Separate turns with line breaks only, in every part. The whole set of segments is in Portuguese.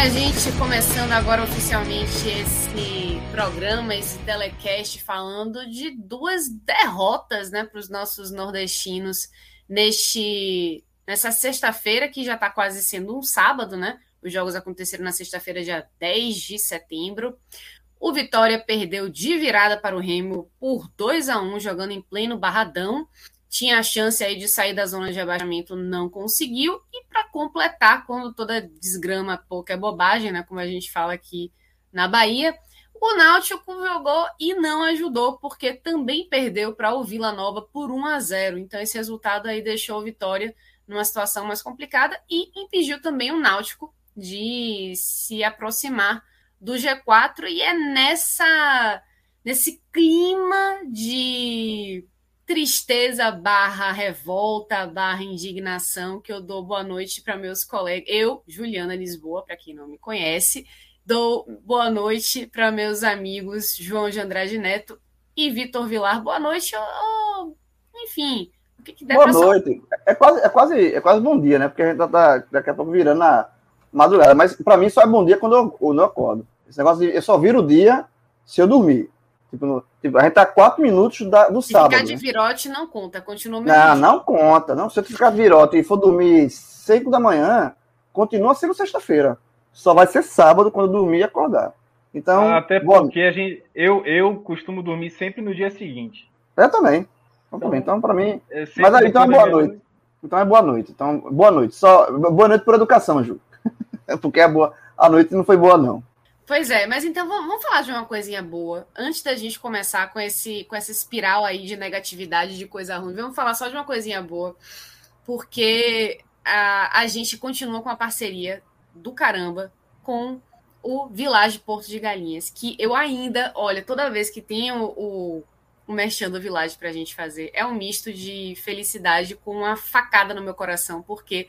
Minha gente, começando agora oficialmente esse programa, esse telecast, falando de duas derrotas né, para os nossos nordestinos neste, nessa sexta-feira, que já está quase sendo um sábado, né? Os jogos aconteceram na sexta-feira, dia 10 de setembro. O Vitória perdeu de virada para o Remo por 2 a 1 jogando em pleno Barradão tinha a chance aí de sair da zona de abaixamento, não conseguiu. E para completar, quando toda desgrama pouco é bobagem, né, como a gente fala aqui na Bahia, o Náutico jogou e não ajudou, porque também perdeu para o Vila Nova por 1 a 0. Então esse resultado aí deixou o Vitória numa situação mais complicada e impediu também o Náutico de se aproximar do G4 e é nessa nesse clima de tristeza barra revolta barra indignação que eu dou boa noite para meus colegas. Eu, Juliana Lisboa, para quem não me conhece, dou boa noite para meus amigos João de Andrade Neto e Vitor Vilar. Boa noite, oh, enfim. O que, que
boa noite. É quase, é, quase, é quase bom dia, né? Porque a gente tá, tá daqui a pouco virando a madrugada. Mas para mim só é bom dia quando eu, eu acordo. Esse negócio de, eu só viro o dia se eu dormir. Tipo, no, tipo, a gente tá quatro minutos da, do Se sábado.
Ficar de né? virote não conta, continua
Não, não conta. Não. Se você ficar de virote e for dormir 5 da manhã, continua sendo sexta-feira. Só vai ser sábado quando dormir e acordar. Então,
Até porque a gente, eu, eu costumo dormir sempre no dia seguinte.
Eu também. Eu então, então para mim. Mas aí, então é boa noite. Então é boa noite. Então, boa noite. Só boa noite por educação, Ju. porque a, boa, a noite não foi boa, não.
Pois é, mas então vamos falar de uma coisinha boa. Antes da gente começar com, esse, com essa espiral aí de negatividade, de coisa ruim, vamos falar só de uma coisinha boa. Porque a, a gente continua com a parceria do caramba com o Village Porto de Galinhas. Que eu ainda, olha, toda vez que tem o, o, o Merchan do Village pra gente fazer, é um misto de felicidade com uma facada no meu coração, porque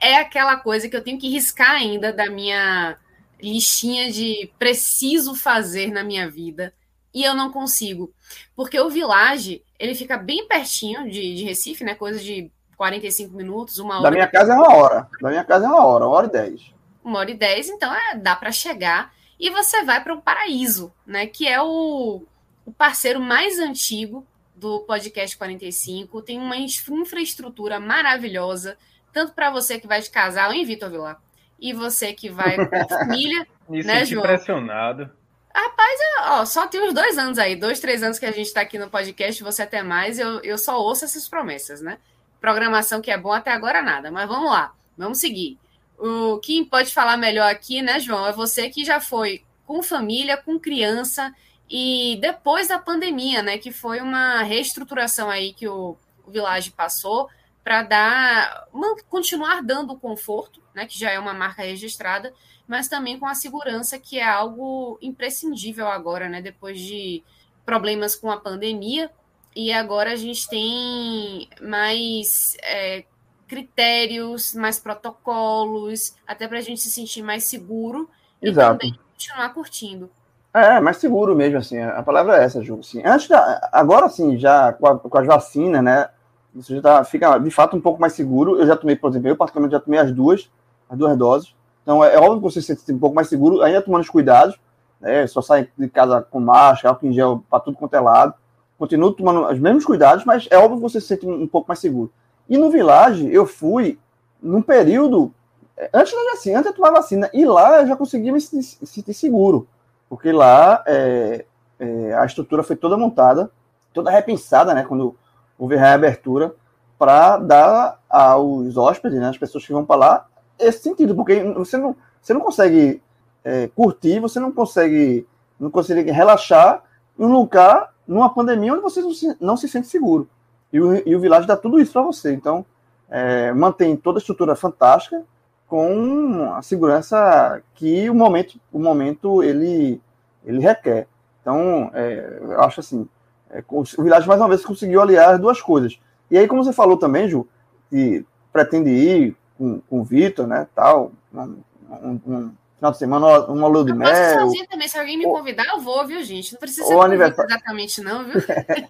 é aquela coisa que eu tenho que riscar ainda da minha listinha de preciso fazer na minha vida e eu não consigo. Porque o Village, ele fica bem pertinho de, de Recife, né? Coisa de 45 minutos, uma hora.
Da minha casa é uma hora. Da minha casa é uma hora, uma hora e dez.
Uma hora e dez, então é, dá para chegar. E você vai para o Paraíso, né? Que é o, o parceiro mais antigo do podcast 45. Tem uma infraestrutura maravilhosa, tanto para você que vai de casal, hein, Vitor Vilar? E você que vai com família,
Me
né,
João? impressionado.
Rapaz, ó, só tem uns dois anos aí, dois, três anos que a gente está aqui no podcast, você até mais, eu, eu só ouço essas promessas, né? Programação que é bom até agora nada, mas vamos lá, vamos seguir. O quem pode falar melhor aqui, né, João, é você que já foi com família, com criança e depois da pandemia, né, que foi uma reestruturação aí que o, o Village passou para dar, continuar dando conforto né, que já é uma marca registrada, mas também com a segurança, que é algo imprescindível agora, né, depois de problemas com a pandemia. E agora a gente tem mais é, critérios, mais protocolos, até para a gente se sentir mais seguro
Exato.
e também continuar curtindo.
É, mais seguro mesmo, assim, a palavra é essa, Ju. Assim, antes da, agora, sim, já com, a, com as vacinas, né, você já tá, fica, de fato, um pouco mais seguro. Eu já tomei, por exemplo, eu particularmente já tomei as duas, as duas doses. Então é, é óbvio que você se sente um pouco mais seguro, ainda tomando os cuidados, né? Só sai de casa com máscara, álcool em gel para tudo quanto é lado. Continuo tomando os mesmos cuidados, mas é óbvio que você se sente um, pouco mais seguro. E no Village, eu fui num período. É, antes da vacina, antes de tomar vacina, e lá eu já conseguia me sentir seguro. Porque lá é, é, a estrutura foi toda montada, toda repensada, né? Quando houve a reabertura para dar aos hóspedes, né, as pessoas que vão para lá, esse sentido, porque você não, você não consegue é, curtir, você não consegue, não consegue relaxar em um lugar, numa pandemia, onde você não se, não se sente seguro. E o, e o Village dá tudo isso para você. Então, é, mantém toda a estrutura fantástica, com a segurança que o momento, o momento ele, ele requer. Então, é, eu acho assim, é, o Village mais uma vez conseguiu aliar as duas coisas. E aí, como você falou também, Ju, que pretende ir com, com o Vitor, né, tal, um, um, um, final de semana, uma lua de eu mel.
sozinha também, se alguém me convidar, eu vou, viu, gente? Não precisa
ser aniversário...
exatamente não, viu?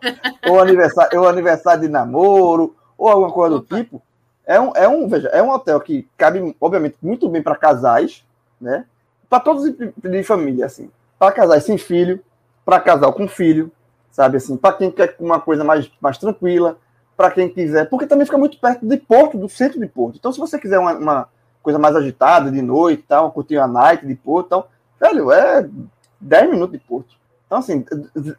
ou, aniversário, ou aniversário de namoro, ou alguma coisa Opa. do tipo. É um, é um, veja, é um hotel que cabe, obviamente, muito bem para casais, né? Para todos de família, assim. Para casais sem filho, para casal com filho, sabe assim? Para quem quer uma coisa mais, mais tranquila, para quem quiser, porque também fica muito perto de Porto, do centro de Porto. Então, se você quiser uma, uma coisa mais agitada de noite, tal, curtir a night de Porto, tal, velho, é 10 minutos de Porto. Então, assim,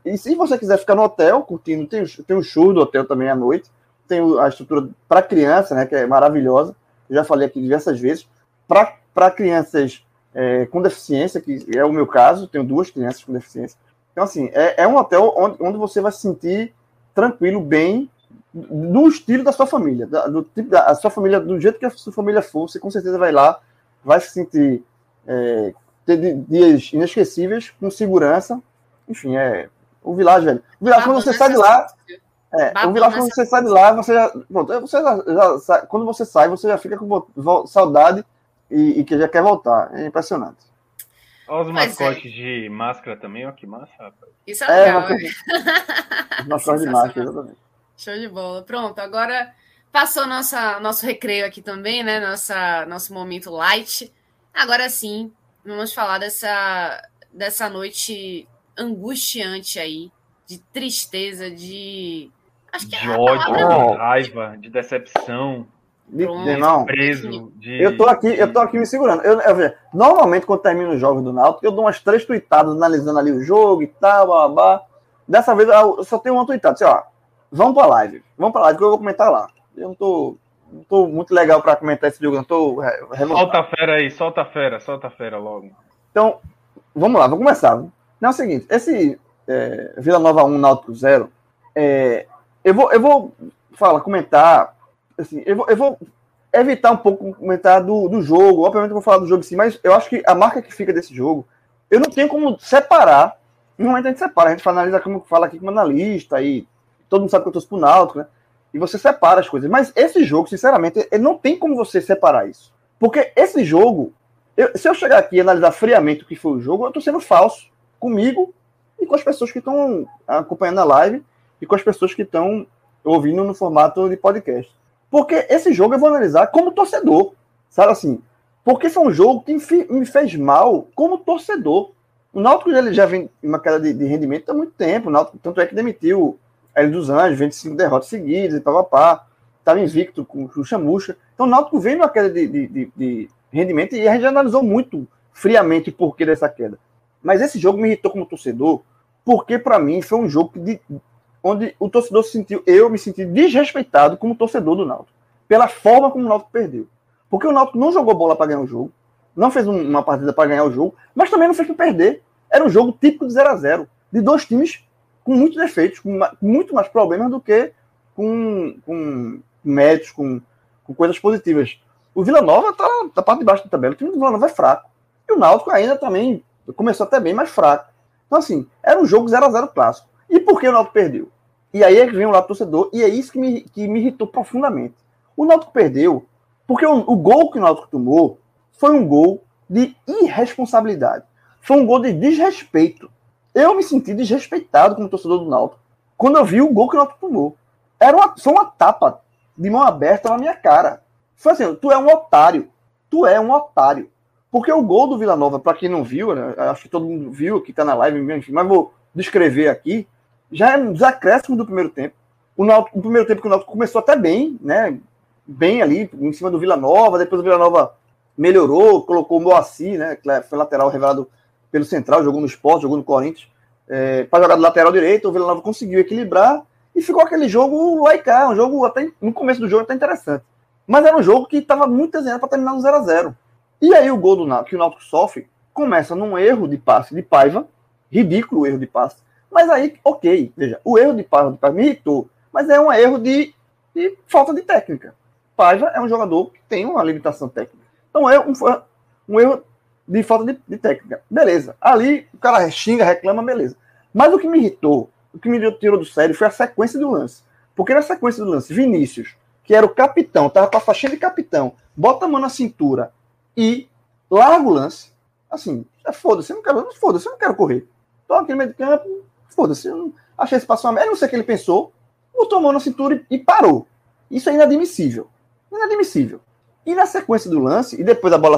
e se você quiser ficar no hotel, curtindo, tem, tem um show do hotel também à noite, tem a estrutura para criança, né, que é maravilhosa. Eu já falei aqui diversas vezes. Para crianças é, com deficiência, que é o meu caso, tenho duas crianças com deficiência. Então, assim, é, é um hotel onde, onde você vai se sentir tranquilo, bem, no estilo da sua família. Da, do tipo da a sua família, do jeito que a sua família for, você com certeza vai lá, vai se sentir. É, ter dias inesquecíveis, com segurança. Enfim, é. O Village, velho. O Village, quando você sai de lá. É, o Village, quando você sai de lá, você já. Pronto, você já, já, quando você sai, você já fica com saudade e, e que já quer voltar. É impressionante.
Olha os mascotes é. de máscara também, ó, que massa, rapaz.
Isso é legal.
É, os mascotes de máscara, exatamente.
Show de bola. Pronto, agora passou nossa, nosso recreio aqui também, né? Nossa, nosso momento light. Agora sim, vamos falar dessa, dessa noite angustiante aí, de tristeza, de
Acho que de é ódio, de raiva, de decepção.
De, de não. Preso, de... Eu tô aqui, eu tô aqui me segurando. Eu, eu, normalmente, quando termino os jogos do Náutico, eu dou umas três tweetadas analisando ali o jogo e tal, blá, blá. Dessa vez eu só tenho uma tweetada. Assim, ó, vamos pra live. Vamos pra live que eu vou comentar lá. Eu não tô, não tô muito legal pra comentar esse jogo, não tô.
Solta a fera aí, solta a fera, solta a fera logo.
Então, vamos lá, vou começar. Não é o seguinte, esse é, Vila Nova 1, Náutico 0, é, eu vou, eu vou falar, comentar, assim, eu vou, eu vou evitar um pouco comentar do, do jogo, obviamente eu vou falar do jogo sim, mas eu acho que a marca que fica desse jogo, eu não tenho como separar, no momento a gente separa, a gente analisa como fala aqui como analista, e todo mundo sabe que eu torço pro Náutico, né, e você separa as coisas, mas esse jogo, sinceramente, não tem como você separar isso, porque esse jogo, eu, se eu chegar aqui e analisar friamente o que foi o jogo, eu tô sendo falso comigo e com as pessoas que estão acompanhando a live, e com as pessoas que estão ouvindo no formato de podcast. Porque esse jogo eu vou analisar como torcedor, sabe assim? Porque foi um jogo que me fez mal como torcedor. O Náutico já vem em uma queda de, de, rendimento há muito tempo. O Náutico, tanto é que demitiu Hélio dos Anjos, 25 derrotas seguidas e papapá. Estava invicto com o Chamucha. Então o Náutico vem numa queda de, de, de, rendimento e a gente analisou muito friamente o porquê dessa queda. Mas esse jogo me irritou como torcedor, porque para mim foi um jogo de, onde o torcedor se sentiu, eu me senti desrespeitado como torcedor do Náutico, pela forma como o Náutico perdeu. Porque o Náutico não jogou bola para ganhar o jogo, não fez uma partida para ganhar o jogo, mas também não fez para perder. Era um jogo típico de 0 a 0 de dois times com muitos defeitos, com muito mais problemas do que com, com méritos, com, com coisas positivas. O Vila Nova está tá parte de baixo da tabela, o time do Vila Nova é fraco. E o Náutico ainda também começou até bem mais fraco. Então, assim, era um jogo 0 a 0 clássico. E por que o Náutico perdeu? E aí é que vem o lado torcedor, e é isso que me, que me irritou profundamente. O Náutico perdeu porque o, o gol que o Náutico tomou foi um gol de irresponsabilidade. Foi um gol de desrespeito. Eu me senti desrespeitado como torcedor do Náutico quando eu vi o gol que o Náutico tomou. Era uma, foi uma tapa de mão aberta na minha cara. Foi assim, tu é um otário. Tu é um otário. Porque o gol do Vila Nova, para quem não viu, né, acho que todo mundo viu que tá na live, enfim, mas vou descrever aqui já é nos acréscimos do primeiro tempo. O, Náutico, o primeiro tempo que o Náutico começou até bem, né? Bem ali, em cima do Vila Nova, depois o Vila Nova melhorou, colocou o Moacir, né? Que foi lateral revelado pelo Central, jogou no Esporte, jogou no Corinthians, é, para jogar do lateral direito, o Vila Nova conseguiu equilibrar, E ficou aquele jogo laicar, um jogo até no começo do jogo até interessante. Mas era um jogo que estava muito desenhado para terminar no 0 a 0 E aí o gol do Náutico, que o Náutico sofre, começa num erro de passe de Paiva, ridículo o erro de passe. Mas aí, ok, veja, o erro de Paiva, de Paiva me irritou, mas é um erro de, de falta de técnica. Paiva é um jogador que tem uma limitação técnica. Então é um, um erro de falta de, de, técnica. Beleza. Ali o cara xinga, reclama, beleza. Mas o que me irritou, o que me tirou do sério foi a sequência do lance. Porque na sequência do lance, Vinícius, que era o capitão, tava com a faixinha de capitão, bota a mão na cintura e larga o lance. Assim, é foda-se, eu não quero, foda-se, eu não quero correr. Tô aqui no meio do campo, foda-se, eu não, achei esse passo uma merda, não sei o que ele pensou, botou a mão na cintura e, e parou. Isso é inadmissível. Inadmissível. E na sequência do lance, e depois a bola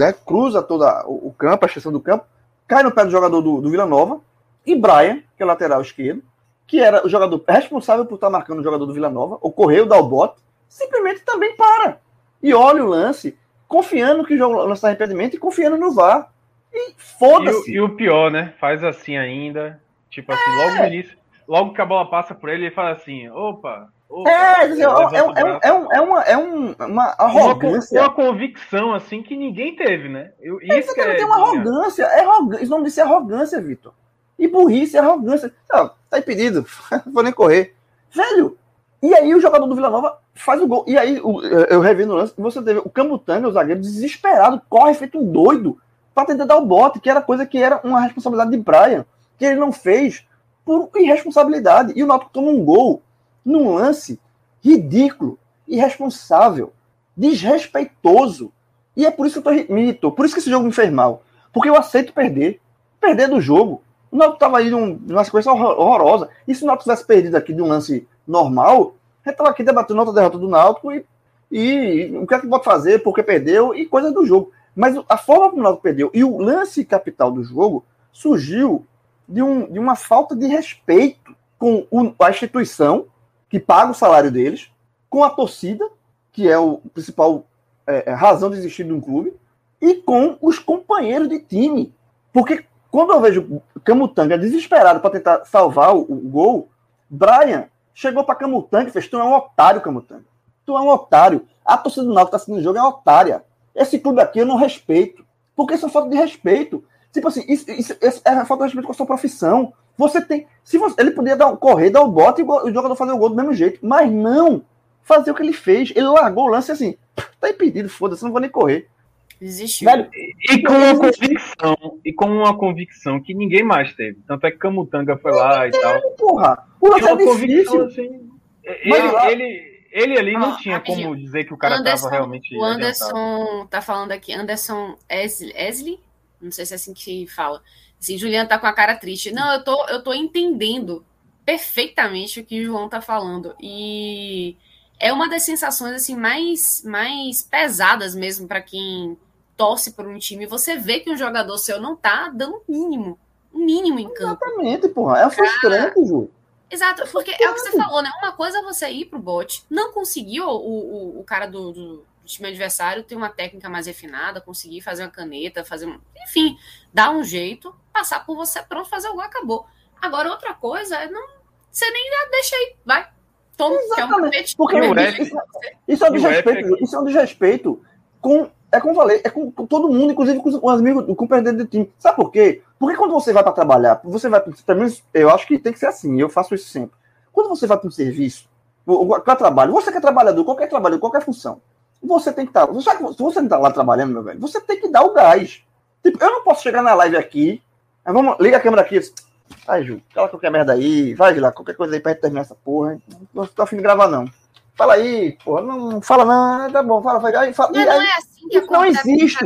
né, cruza todo o campo, a extensão do campo, cai no pé do jogador do, do Vila Nova, e Brian, que é lateral esquerdo, que era o jogador responsável por estar marcando o jogador do Vila Nova, ocorreu, dá o bote, simplesmente também para. E olha o lance, confiando que o jogo lance arrependimento e confiando no VAR. E foda-se.
E, e, o pior, né? Faz assim ainda. Tipo assim, é. logo no início, logo que a bola passa por ele, ele fala assim: opa,
é, é, é, é, um, é, uma, é um, uma arrogância.
Uma, uma convicção, assim, que ninguém teve, né?
Eu, isso é, tem uma arrogância. É arrogância. Isso nome disso é arrogância, Vitor. E burrice é arrogância. Não, tá impedido. Não vou nem correr. Velho. E aí o jogador do Vila Nova faz o gol. E aí eu revi no lance. Você teve o Camutanga, o zagueiro, desesperado, corre feito um doido para tentar dar o bote, que era coisa que era uma responsabilidade de Brian, que ele não fez por irresponsabilidade. E o Náutico toma um gol num lance ridículo, irresponsável, desrespeitoso. E é por isso que eu tô, me por isso que esse jogo me fez mal. Porque eu aceito perder. Perder do jogo. O Náutico estava aí num, numa sequência horrorosa. E se o Náutico tivesse perdido aqui de um lance normal, a gente estava aqui debatendo outra derrota do Náutico e, e o que é que pode fazer, porque perdeu e coisa do jogo. Mas a forma como o Náutico perdeu e o lance capital do jogo surgiu de, um, de uma falta de respeito com o, a instituição, que paga o salário deles, com a torcida, que é o principal é, é, razão de existir de um clube, e com os companheiros de time. Porque quando eu vejo Camutanga desesperado para tentar salvar o, o, gol, Brian chegou para Camutanga e fez: Tu é um otário, Camutanga. Tu é um otário. A torcida do Náutico está assistindo o jogo é otária. Esse clube aqui eu não respeito. Porque isso é falta de respeito. Tipo assim, isso, isso, isso é falta de respeito com a sua profissão. Você tem. Se você, ele podia dar, correr, dar o bote e o jogador fazer o gol do mesmo jeito. Mas não fazer o que ele fez. Ele largou o lance assim. Tá impedido, foda-se, não vou nem correr.
Existiu.
Velho, e com uma convicção, e com uma convicção que ninguém mais teve. Tanto é que Camutanga foi lá e tal.
Porra, o lance é difícil.
Assim, ele, ele, ele, ali não tinha rapidinho. como dizer que o cara Anderson, tava realmente.
O Anderson adiantado. tá falando aqui, Anderson Esley, não sei se é assim que fala. Assim, Juliana tá com a cara triste. Não, eu tô, eu tô entendendo perfeitamente o que o João tá falando. E é uma das sensações assim mais, mais pesadas mesmo para quem torce por um time. Você vê que um jogador seu não tá dando o mínimo. O mínimo em campo.
Exatamente, porra. É frustrante, Ju.
Exato, porque é o que você falou, né? Uma coisa é você ir pro bot, não conseguiu o, o, o cara do, do time adversário ter uma técnica mais refinada, conseguir fazer uma caneta, fazer um. Enfim, dar um jeito, passar por você, pronto, fazer o gol, acabou. Agora, outra coisa é não. Você nem deixa aí, vai. Toma,
Exatamente. Porque isso, isso, é um desrespeito, isso é um desrespeito com. É como eu falei, é com, com todo mundo, inclusive com os amigos, com o presidente do time. Sabe por quê? Porque quando você vai para trabalhar, você vai. Pelo menos eu acho que tem que ser assim, eu faço isso sempre. Quando você vai para um serviço, para trabalho, você que é trabalhador, qualquer trabalho, qualquer função, você tem que estar. Tá, se você não está lá trabalhando, meu velho, você tem que dar o gás. Tipo, eu não posso chegar na live aqui. Vamos, liga a câmera aqui. Ai, Ju, cala qualquer merda aí. Vai lá, qualquer coisa aí pra gente terminar essa porra. Não tô afim de gravar, não. Fala aí, porra. Não, não fala, não. Tá bom, fala, vai. Aí, fala,
não,
aí,
não é assim que
Não existe.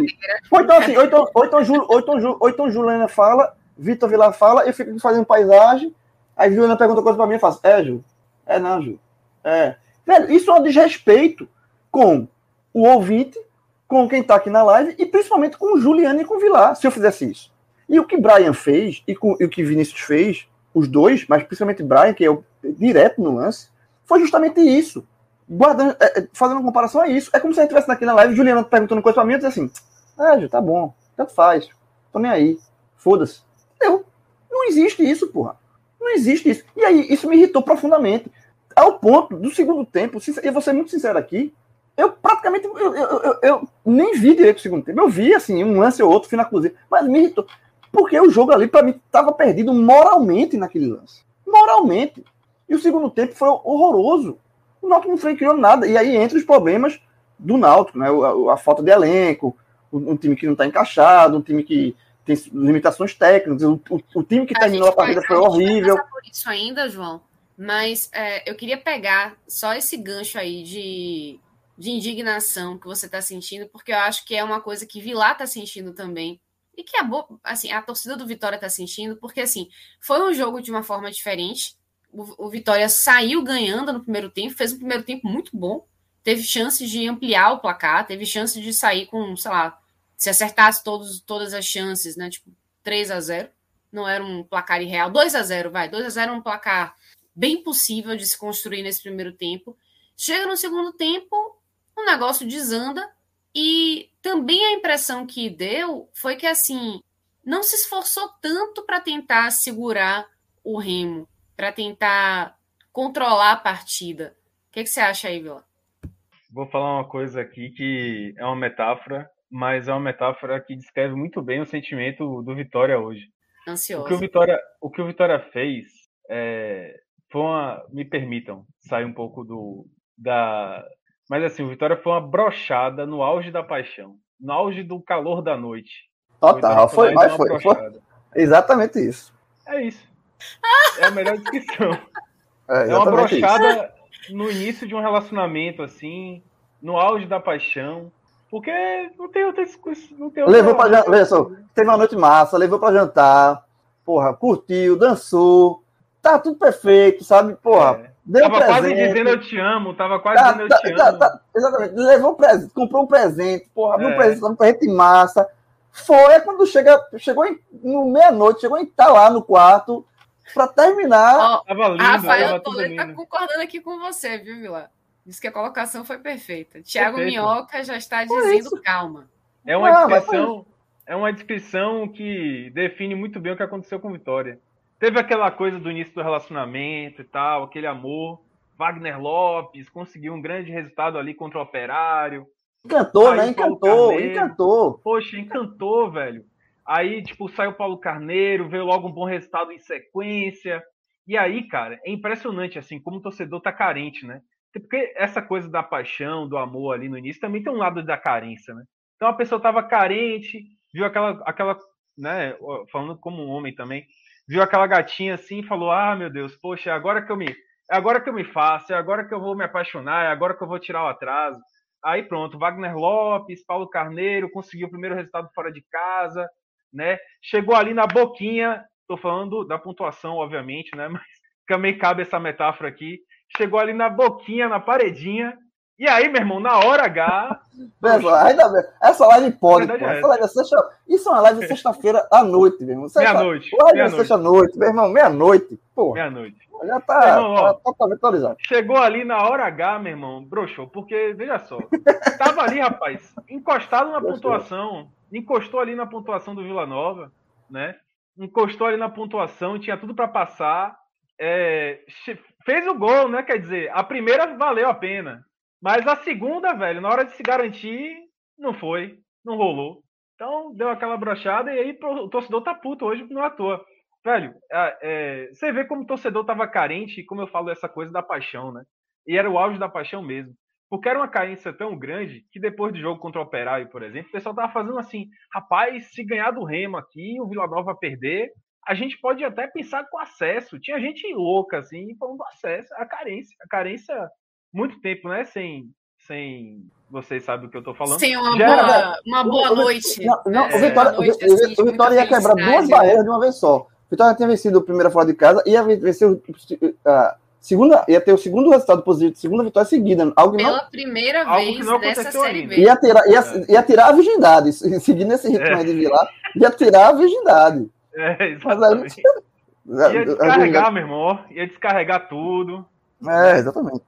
Ou então, assim, ou então, ou então, Ju, ou então, Ju, ou então Juliana fala, Vitor Vilar fala, eu fico fazendo paisagem. Aí Juliana pergunta coisa pra mim e faz, é, Ju. É, não, Ju. É. Velho, isso é um desrespeito com o ouvinte, com quem está aqui na live e principalmente com o Juliano e com o Vilar, se eu fizesse isso. E o que Brian fez e, com, e o que Vinícius fez, os dois, mas principalmente Brian, que é o direto no lance, foi justamente isso. Guardando, é, é fazendo uma comparação a isso. É como se a gente estivesse aqui na live, Juliano perguntando coisa para mim e dizer assim: Ah, Ju, tá bom, tanto faz, tô nem aí, foda-se. Eu, não existe isso, porra. Não existe isso. E aí, isso me irritou profundamente. Ao ponto do segundo tempo, e vou ser muito sincero aqui, eu praticamente eu, eu, eu, eu, nem vi direito o segundo tempo. Eu vi assim, um lance ou outro, fui na cozinha, mas me irritou. Porque o jogo ali, para mim, estava perdido moralmente naquele lance. Moralmente. E o segundo tempo foi horroroso. O Náutico não foi criou nada. E aí entra os problemas do Náutico, né? A, a falta de elenco, um time que não está encaixado, um time que tem limitações técnicas. O, o, o time que a terminou a partida foi horrível.
Por isso ainda, João. Mas é, eu queria pegar só esse gancho aí de, de indignação que você está sentindo, porque eu acho que é uma coisa que Vilar está sentindo também. E que a, assim, a torcida do Vitória está sentindo, porque assim, foi um jogo de uma forma diferente. O, o Vitória saiu ganhando no primeiro tempo, fez um primeiro tempo muito bom, teve chance de ampliar o placar, teve chance de sair com, sei lá, se acertasse todos, todas as chances, né? Tipo, 3 a 0 não era um placar irreal. 2 a 0 vai. 2 a 0 é um placar bem possível de se construir nesse primeiro tempo. Chega no segundo tempo, o negócio desanda. E também a impressão que deu foi que, assim, não se esforçou tanto para tentar segurar o remo, para tentar controlar a partida. O que, que você acha aí, Vila?
Vou falar uma coisa aqui que é uma metáfora mas é uma metáfora que descreve muito bem o sentimento do Vitória hoje.
Ansioso.
O que o Vitória, o que o Vitória fez é, foi uma, me permitam sair um pouco do da, mas assim, o Vitória foi uma brochada no auge da paixão, no auge do calor da noite.
Total, foi, mas foi, foi, exatamente isso.
É isso. É a melhor descrição. É, é uma brochada isso. no início de um relacionamento assim, no auge da paixão porque não tem outra não tem
Levou pra jantar. só, teve uma noite massa, levou pra jantar. Porra, curtiu, dançou. Tá tudo perfeito, sabe? Porra. É.
Deu tava presente. quase dizendo eu te amo, tava quase tá, dizendo eu tá, te tá, amo. Tá,
exatamente. Levou um presente, comprou um presente, porra, abriu é. um presente, um presente massa. Foi quando chega, chegou em, no meia-noite, chegou em tá lá no quarto para terminar.
Oh, tava lindo, Rafael Toledo tá concordando aqui com você, viu, Vila? Diz que a colocação foi perfeita. Tiago Minhoca já está dizendo calma.
É uma ah, descrição, é uma descrição que define muito bem o que aconteceu com Vitória. Teve aquela coisa do início do relacionamento e tal, aquele amor. Wagner Lopes conseguiu um grande resultado ali contra o Operário.
Encantou, né? Encantou, encantou.
Poxa, encantou, velho. Aí, tipo, saiu o Paulo Carneiro, veio logo um bom resultado em sequência. E aí, cara, é impressionante, assim, como o torcedor tá carente, né? Porque essa coisa da paixão, do amor ali no início, também tem um lado da carência, né? Então a pessoa estava carente, viu aquela, aquela, né? Falando como um homem também, viu aquela gatinha assim e falou: Ah, meu Deus, poxa, é agora que eu me. É agora que eu me faço, é agora que eu vou me apaixonar, é agora que eu vou tirar o atraso. Aí pronto, Wagner Lopes, Paulo Carneiro conseguiu o primeiro resultado fora de casa, né? Chegou ali na boquinha, tô falando da pontuação, obviamente, né? Mas também cabe essa metáfora aqui chegou ali na boquinha, na paredinha. E aí, meu irmão, na hora H.
essa live pode, pô. É essa live é sexta... Isso é uma live sexta-feira à noite, meu irmão.
Meia-noite.
Live meia sexta-noite, meu irmão, meia-noite.
Meia-noite.
Já tá, irmão, tá totalmente atualizado.
Chegou ali na hora H, meu irmão, broxou, porque, veja só, tava ali, rapaz, encostado na pontuação, encostou ali na pontuação do Vila Nova, né? Encostou ali na pontuação, tinha tudo para passar. É, fez o gol, né? Quer dizer, a primeira valeu a pena. Mas a segunda, velho, na hora de se garantir, não foi, não rolou. Então deu aquela brochada e aí o torcedor tá puto hoje não é à toa. Velho, é, é, você vê como o torcedor tava carente, como eu falo essa coisa da paixão, né? E era o auge da paixão mesmo. Porque era uma carência tão grande que depois do jogo contra o Operário, por exemplo, o pessoal tava fazendo assim: rapaz, se ganhar do Remo aqui, o Vila Nova perder, a gente pode até pensar com acesso. Tinha gente louca, assim, falando do acesso, a carência. A carência, muito tempo, né? Sem. sem vocês sabem do que eu tô falando.
Sem uma, boa, era... uma boa noite.
Não, não é, o Vitória, noite, o, assim, o Vitória ia quebrar duas barreiras de uma vez só. O Vitória tinha vencido a primeira fora de casa, ia vencer a segunda, ia ter o segundo resultado positivo, segunda vitória seguida. Algo
Pela
não,
primeira vez dessa série B.
Ia tirar, ia, é. ia tirar a virgindade, seguindo esse ritmo é. aí de Vilar, ia tirar a virgindade.
É, exatamente. Ia descarregar, meu irmão, ia descarregar tudo.
É, exatamente.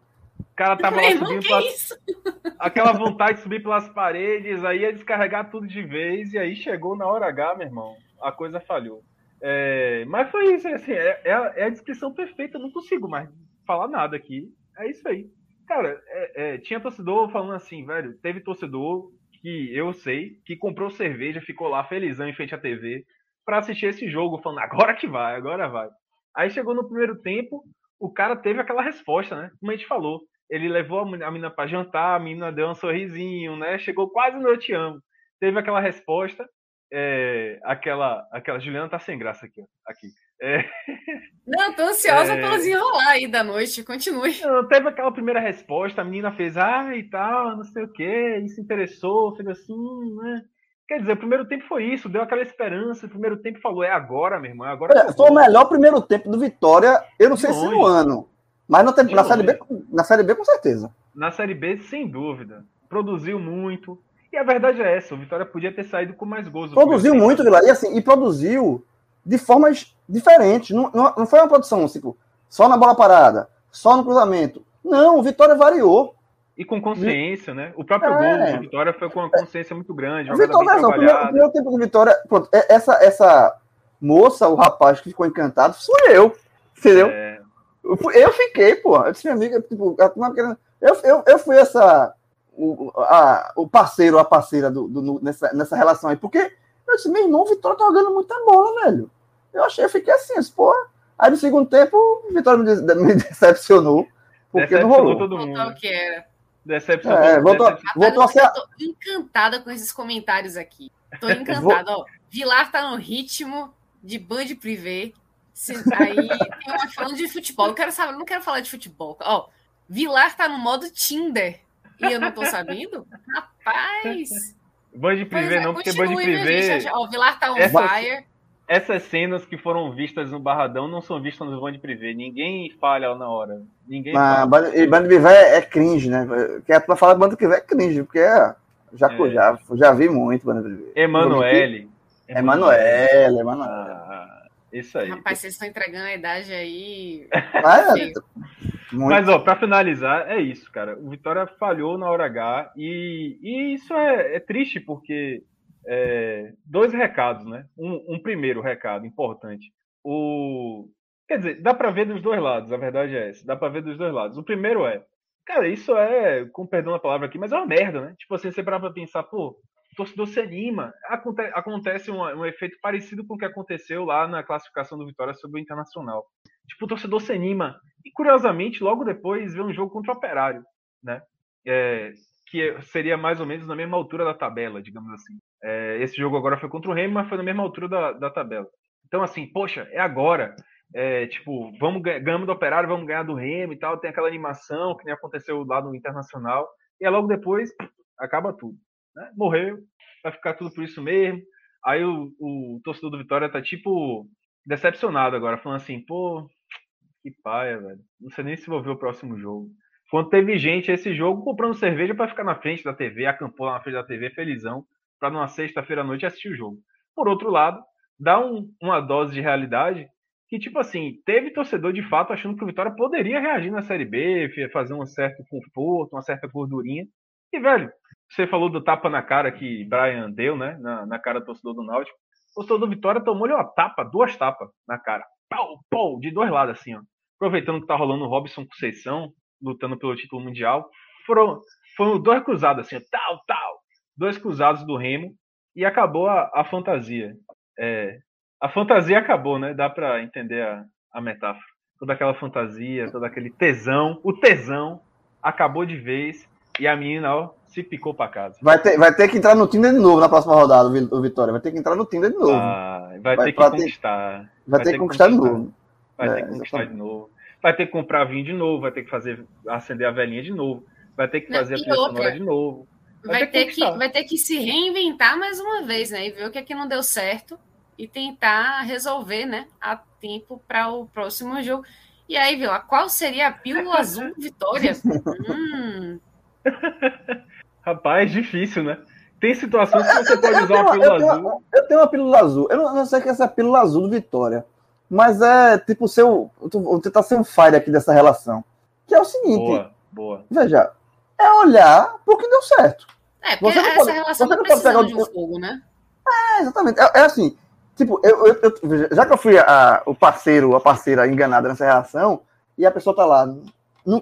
O cara tava lá subindo pelas... aquela vontade de subir pelas paredes, aí ia descarregar tudo de vez, e aí chegou na hora H, meu irmão, a coisa falhou. É, mas foi isso, assim, é, é, a, é, a, descrição perfeita, eu não consigo mais falar nada aqui. É isso aí. Cara, é, é, tinha torcedor falando assim, velho, teve torcedor que eu sei que comprou cerveja, ficou lá felizão em frente à TV para assistir esse jogo, falando agora que vai, agora vai. Aí chegou no primeiro tempo, o cara teve aquela resposta, né? Como a gente falou. Ele levou a menina para jantar, a menina deu um sorrisinho, né? Chegou quase no Eu Te Amo. Teve aquela resposta, é, aquela, aquela Juliana tá sem graça aqui, aqui. É,
não, tô ansiosa é, pelo desenrolar aí da noite, continue.
Não, teve aquela primeira resposta, a menina fez, ah, e tal, não sei o que, e se interessou, fez assim, né? Quer dizer, o primeiro tempo foi isso, deu aquela esperança. O primeiro tempo falou, é agora, meu irmão. É agora
é, foi o melhor primeiro tempo do Vitória, eu não sei se no ano. Mas no tempo, na, série B, na Série B, com certeza.
Na Série B, sem dúvida. Produziu muito. E a verdade é essa, o Vitória podia ter saído com mais gols.
Produziu muito, Vila. E assim, e produziu de formas diferentes. Não, não, não foi uma produção, tipo, só na bola parada, só no cruzamento. Não, o Vitória variou.
E com consciência, né? O próprio é. gol do Vitória foi com uma consciência muito grande.
O Vitória, não, o primeiro, o primeiro tempo do Vitória, pronto, é, essa, essa moça, o rapaz que ficou encantado, sou eu. Entendeu? É. Eu fiquei, pô. Eu disse, minha amiga, tipo, eu, eu, eu fui essa. O, a, o parceiro, a parceira do, do, nessa, nessa relação aí. Porque eu disse, meu irmão, o Vitória tá jogando muita bola, velho. Eu achei, eu fiquei assim, pô. Aí no segundo tempo, o Vitória me, me decepcionou. Porque
decepcionou não rolou. todo mundo.
que era.
Decepção. É,
voltou, decepção. voltou a ser... Eu tô encantada com esses comentários aqui. Tô encantada, ó. Vilar tá no ritmo de Band Aí tem uma falando de futebol. Eu quero saber, não quero falar de futebol. Ó, Vilar tá no modo Tinder. E eu não tô sabendo? Rapaz!
Band Privé é, não, porque Band Privé.
Ó, Vilar tá on Essa... fire
essas cenas que foram vistas no Barradão não são vistas no Band Privé. Ninguém falha na hora. Ninguém
Mas, Band Privé é cringe, né? Que é pra falar Band Privé é cringe, porque é, já, é. já, já vi muito Band Privé.
Emanuele.
Emanuele, Emanuele. Ah,
isso aí.
Rapaz, vocês estão entregando a idade aí.
Ah, é,
Mas, ó, pra finalizar, é isso, cara. O Vitória falhou na hora H e, e isso é, é triste porque é, dois recados, né? Um, um, primeiro recado importante. O, quer dizer, dá para ver dos dois lados, a verdade é essa. Dá para ver dos dois lados. O primeiro é, cara, isso é, com perdão da palavra aqui, mas é uma merda, né? Tipo assim, você para pra pensar, pô, torcedor se anima. Aconte acontece um, um, efeito parecido com o que aconteceu lá na classificação do Vitória sobre o Internacional. Tipo, o torcedor se anima. E curiosamente, logo depois, vê um jogo contra o Operário, né? É, que seria mais ou menos na mesma altura da tabela, digamos assim. É, esse jogo agora foi contra o Remo, mas foi na mesma altura da, da tabela. Então, assim, poxa, é agora. É, tipo, vamos ganhamos do Operário, vamos ganhar do Remo e tal. Tem aquela animação que nem aconteceu lá no Internacional. E logo depois, acaba tudo. Né? Morreu, vai ficar tudo por isso mesmo. Aí o, o torcedor do Vitória tá, tipo, decepcionado agora, falando assim, pô, que paia, velho. Não sei nem se vou ver o próximo jogo. Quando teve gente esse jogo comprando cerveja para ficar na frente da TV, acampou lá na frente da TV, felizão, para numa sexta-feira à noite assistir o jogo. Por outro lado, dá um, uma dose de realidade que, tipo assim, teve torcedor de fato achando que o Vitória poderia reagir na Série B, fazer um certo conforto, uma certa gordurinha. E, velho, você falou do tapa na cara que Brian deu, né? Na, na cara do torcedor do Náutico. O torcedor do Vitória tomou-lhe uma tapa, duas tapas na cara. Pau, pau, de dois lados, assim, ó. Aproveitando que tá rolando o Robson Conceição, lutando pelo título mundial. Foram, foram dois cruzados, assim, tal, tal. Dois cruzados do Remo e acabou a, a fantasia. É, a fantasia acabou, né? Dá para entender a, a metáfora. Toda aquela fantasia, todo aquele tesão, o tesão acabou de vez e a menina, ó, se picou para casa.
Vai ter, vai ter que entrar no Tinder de novo na próxima rodada, o Vitória. Vai ter que entrar no Tinder de novo.
Ah, vai, vai, ter que conquistar.
Vai, vai ter, que conquistar, conquistar de novo.
Vai é, ter que conquistar exatamente. de novo vai ter que comprar vinho de novo, vai ter que fazer acender a velhinha de novo, vai ter que fazer Não, a trilha sonora de novo.
Vai, vai ter, ter que, que vai ter que se reinventar mais uma vez, né? E ver o que é que não deu certo e tentar resolver, né? A tempo para o próximo jogo. E aí, Vila, qual seria a pílula azul Vitória? hum.
Rapaz, difícil, né? Tem situações que você pode usar uma pílula azul.
Eu tenho uma pílula azul. Eu não, não sei que é essa pílula azul do Vitória. Mas é tipo seu. Vou tentar ser um fire aqui dessa relação. Que é o seguinte.
Boa, boa.
Veja, é olhar pro que deu certo.
É, porque você essa pode, relação você não pode pegar o de fogo, né?
É, exatamente. É, é, assim. Tipo, eu, eu, eu, já que eu fui a, o parceiro, a parceira enganada nessa reação, e a pessoa tá lá,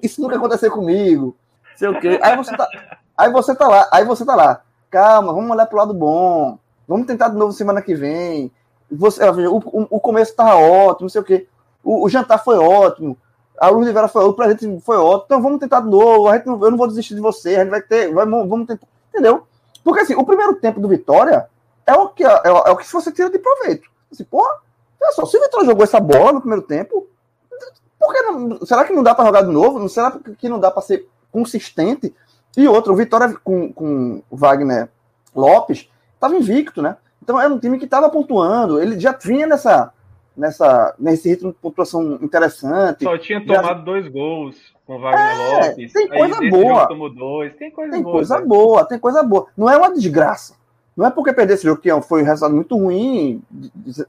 isso nunca aconteceu comigo, sei o quê. Aí você tá, aí você tá lá, aí você tá lá, calma, vamos olhar pro lado bom, vamos tentar de novo semana que vem. Você, o, o, o começo tava ótimo, não sei o quê. O, o, jantar foi ótimo, a luz de vera foi ótimo, o presente foi ótimo, então vamos tentar de novo, a gente eu não vou desistir de você, a gente vai ter, vai, vamos tentar, entendeu? Porque assim, o primeiro tempo do Vitória é o que, é, é o que você tira de proveito. Assim, porra, olha só, se o Vitória jogou essa bola no primeiro tempo, por que não, será que não dá para jogar de novo? Será que não dá para ser consistente? E outro, o Vitória com, com o Wagner Lopes estava invicto, né? Então era um time que estava pontuando, ele já vinha nessa, nessa, nesse ritmo de pontuação interessante.
Só tinha tomado já... dois gols com o Wagner é, Lopes.
Tem coisa boa.
Tomou dois. Tem coisa
tem
boa.
Coisa boa, tem coisa boa. Não é uma desgraça. Não é porque perder esse jogo, que foi um resultado muito ruim,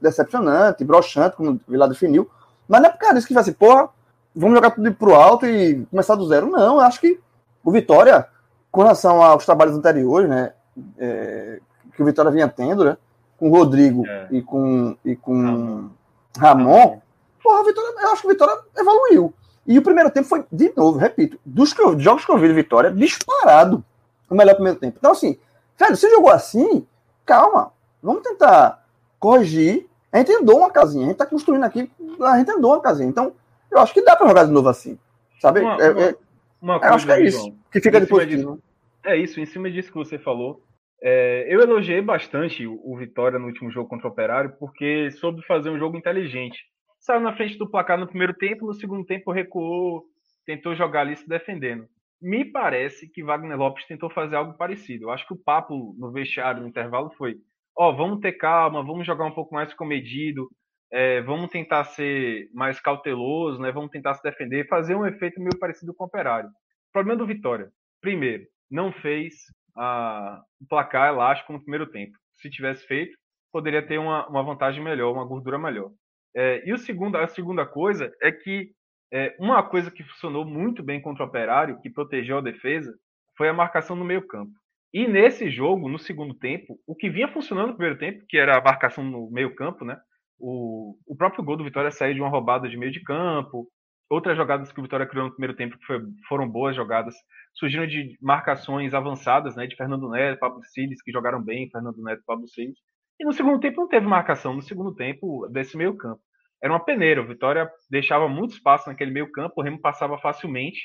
decepcionante, broxante, como o Vila definiu. Mas não é por causa disso que vai ser, porra, vamos jogar tudo pro alto e começar do zero. Não, eu acho que o Vitória, com relação aos trabalhos anteriores, né, é, que o Vitória vinha tendo, né, com o Rodrigo é. e com, e com Ramon, Ramon porra, Vitória, eu acho que o Vitória evoluiu. E o primeiro tempo foi, de novo, repito, dos jogos que eu vi de Vitória, disparado o melhor primeiro tempo. Então, assim, velho, você jogou assim, calma, vamos tentar corrigir. A gente andou uma casinha, a gente tá construindo aqui, a gente andou uma casinha. Então, eu acho que dá para jogar de novo assim. Sabe?
Uma,
é,
uma,
é,
uma
coisa, eu acho que é isso João, que fica depois
disso. É isso, em cima disso que você falou. É, eu elogiei bastante o, o, Vitória no último jogo contra o Operário, porque soube fazer um jogo inteligente. Saiu na frente do placar no primeiro tempo, no segundo tempo recuou, tentou jogar ali se defendendo. Me parece que Wagner Lopes tentou fazer algo parecido. Eu acho que o papo no vestiário no intervalo foi: ó, oh, vamos ter calma, vamos jogar um pouco mais comedido, é, vamos tentar ser mais cauteloso, né? Vamos tentar se defender, fazer um efeito meio parecido com o Operário. O problema do Vitória, primeiro, não fez a, o placar elástico no primeiro tempo. Se tivesse feito, poderia ter uma, uma vantagem melhor, uma gordura melhor. É, e o segundo, a segunda coisa é que é, uma coisa que funcionou muito bem contra o Operário, que protegeu a defesa, foi a marcação no meio campo. E nesse jogo, no segundo tempo, o que vinha funcionando no primeiro tempo, que era a marcação no meio campo, né? O, o próprio gol do Vitória saiu de uma roubada de meio de campo. Outras jogadas que o Vitória criou no primeiro tempo foi, foram boas jogadas, surgiram de marcações avançadas, né? De Fernando Neto, Pablo Siles, que jogaram bem, Fernando Neto Pablo Siles. E no segundo tempo não teve marcação, no segundo tempo, desse meio campo. Era uma peneira, o Vitória deixava muito espaço naquele meio campo, o Remo passava facilmente.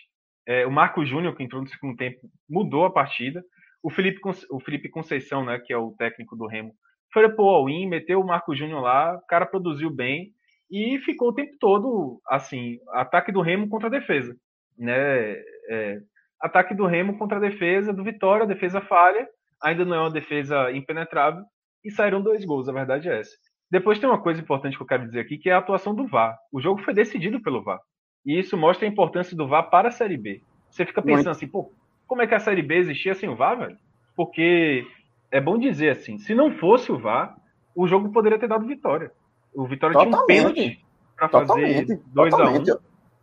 É, o Marco Júnior, que entrou no segundo tempo, mudou a partida. O Felipe, o Felipe Conceição, né, que é o técnico do Remo, foi pro all-in, meteu o Marco Júnior lá, o cara produziu bem e ficou o tempo todo, assim, ataque do Remo contra a defesa, né? É, ataque do Remo contra a defesa do Vitória, defesa falha, ainda não é uma defesa impenetrável, e saíram dois gols, a verdade é essa. Depois tem uma coisa importante que eu quero dizer aqui, que é a atuação do VAR. O jogo foi decidido pelo VAR. E isso mostra a importância do VAR para a Série B. Você fica pensando Muito. assim, pô, como é que a Série B existia sem o VAR, velho? Porque é bom dizer assim, se não fosse o VAR, o jogo poderia ter dado vitória. O Vitória Totalmente. tinha um pênalti para fazer 2 a 1 um,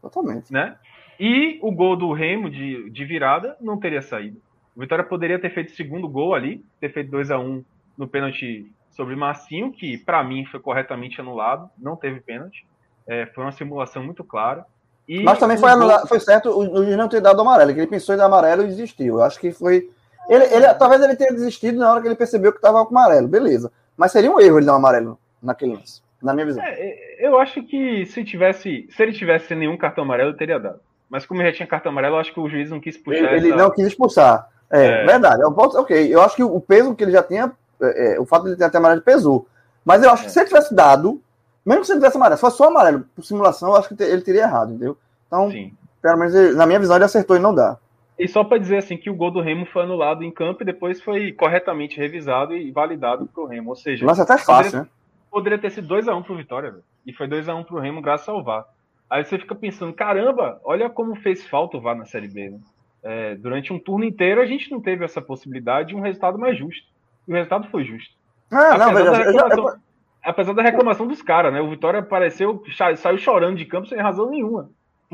Totalmente.
Né? E o gol do Remo de, de virada não teria saído. O Vitória poderia ter feito o segundo gol ali, ter feito 2 a 1 um no pênalti sobre Marcinho, que para mim foi corretamente anulado, não teve pênalti. É, foi uma simulação muito clara.
E Mas também foi, anulado, foi certo o juiz não ter dado amarelo, que ele pensou em dar amarelo e desistiu. Eu acho que foi ele, ele, talvez ele tenha desistido na hora que ele percebeu que estava com amarelo, beleza. Mas seria um erro ele dar um amarelo naquele lance, na minha visão.
É, eu acho que se tivesse, se ele tivesse nenhum cartão amarelo, ele teria dado. Mas como ele já tinha cartão amarelo, eu acho que o juiz não quis puxar.
Ele, essa... não quis expulsar. É, é. verdade. Eu posso, ok, eu acho que o peso que ele já tinha, é, é o fato de ele ter até amarelo pesou. Mas eu acho que é. se ele tivesse dado, mesmo que se ele tivesse amarelo, se fosse só amarelo por simulação, eu acho que ele teria errado, entendeu? Então, Sim. pelo menos ele, na minha visão, ele acertou e não dá.
E só para dizer assim que o gol do Remo foi anulado em campo e depois foi corretamente revisado e validado para o Remo. Ou seja,
Nossa, até fácil, poderia, né?
Poderia ter sido 2x1 pro Vitória, véio. e foi 2x1 pro Remo graças ao VAR. Aí você fica pensando, caramba, olha como fez falta o VAR na Série B. Né? É, durante um turno inteiro a gente não teve essa possibilidade de um resultado mais justo. E o resultado foi justo.
Ah, apesar, não, da
reclamação, já... apesar da reclamação dos caras, né? O Vitória apareceu, saiu chorando de campo sem razão nenhuma.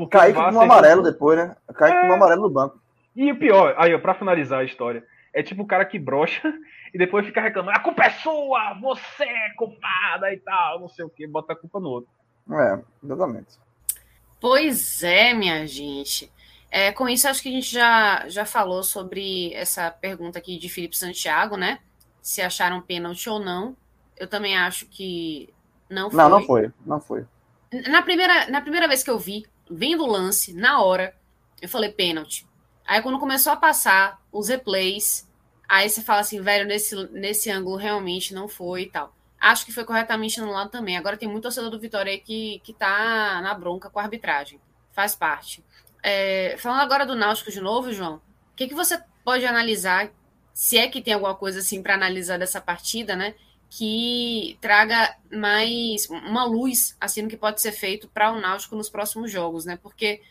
Kaique com um amarelo depois, né? Kaique é... com um amarelo no banco.
E o pior, aí, para finalizar a história, é tipo o cara que brocha e depois fica reclamando, a culpa é sua, você é culpada e tal, não sei o que, bota a culpa no outro.
É, exatamente.
Pois é, minha gente. É, com isso, acho que a gente já, já falou sobre essa pergunta aqui de Felipe Santiago, né? Se acharam pênalti ou não. Eu também acho que não foi.
Não, não foi. Não foi.
Na primeira, na primeira vez que eu vi, vendo o lance, na hora, eu falei pênalti. Aí quando começou a passar os replays, aí você fala assim, velho, nesse, nesse ângulo realmente não foi e tal. Acho que foi corretamente anulado também. Agora tem muito torcedor do Vitória aí que, que tá na bronca com a arbitragem. Faz parte. É, falando agora do Náutico de novo, João, o que, que você pode analisar, se é que tem alguma coisa assim para analisar dessa partida, né? Que traga mais uma luz assim no que pode ser feito para o Náutico nos próximos jogos, né? Porque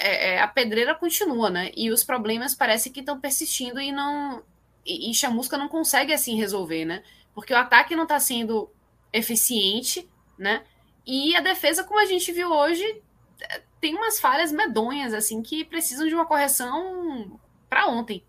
é, é, a pedreira continua, né? E os problemas parece que estão persistindo e não. E, e Chamusca não consegue assim resolver, né? Porque o ataque não está sendo eficiente, né? E a defesa, como a gente viu hoje, tem umas falhas medonhas, assim, que precisam de uma correção para ontem.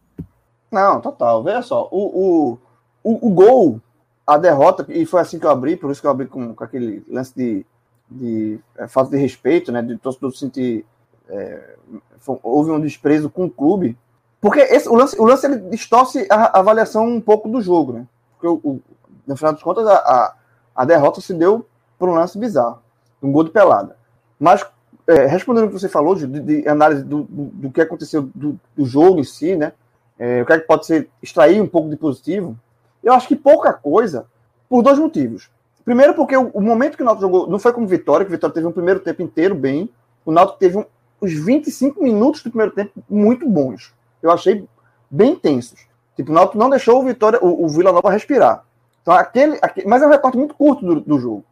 Não, total. Veja só, o, o, o, o, gol, a derrota, e foi assim que eu abri, por isso que eu abri com, com aquele lance de, de é, falta de respeito, né? De torcedor sentir. É, foi, houve um desprezo com o clube. Porque esse, o lance, o lance ele distorce a, a avaliação um pouco do jogo, né? Porque o, o, no final das contas, a, a, a derrota se deu por um lance bizarro, um gol de pelada. Mas, é, respondendo o que você falou, de, de análise do, do, do, que aconteceu do, do, jogo em si, né? É, o que, é que pode ser extrair um pouco de positivo, eu acho que pouca coisa, por dois motivos. Primeiro, porque o, o momento que o Náutico jogou não foi como Vitória, que o Vitória teve um primeiro tempo inteiro bem. O Náutico teve um, os 25 minutos do primeiro tempo muito bons. Eu achei bem tensos. Tipo, o Náutico não deixou o Vitória, o, o Vila Nova respirar. Então, aquele, aquele, mas é um recorte muito curto do, do jogo.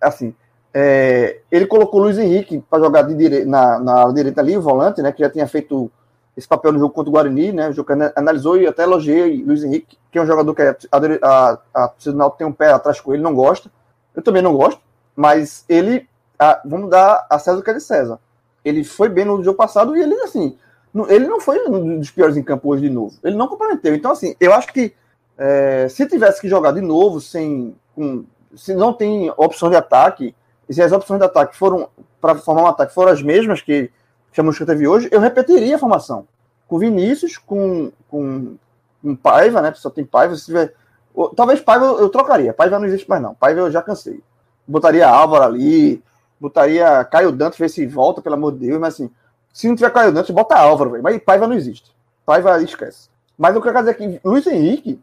Assim, é, ele colocou o Luiz Henrique para jogar de dire... na, na direita ali, o volante, né? Que já tinha feito esse papel no jogo contra o Guarani, né? O jogo analisou e até elogiei Luiz Henrique, que é um jogador que a, a, a, Náutico tem um pé atrás com ele, não gosta. Eu também não gosto, mas ele, a, vamos dar a César o que é de César. Ele foi bem no jogo passado e ele, assim, ele não foi um dos piores em campo hoje de novo. Ele não comprometeu. Então, assim, eu acho que é, se tivesse que jogar de novo, sem, com, se não tem opção de ataque, e se as opções de ataque foram para formar um ataque foram as mesmas que que teve hoje, eu repetiria a formação. Com Vinícius, com, com, com Paiva, né? Só tem Paiva. Se tiver, talvez Paiva eu trocaria. Paiva não existe mais, não. Paiva eu já cansei. Botaria Álvaro ali, botaria Caio Dantas, ver se volta, pelo amor de Deus, mas assim, se não tiver Caio Dantas, bota Álvaro, véio. mas Paiva não existe. Paiva esquece. Mas o que eu quero dizer é que Luiz Henrique,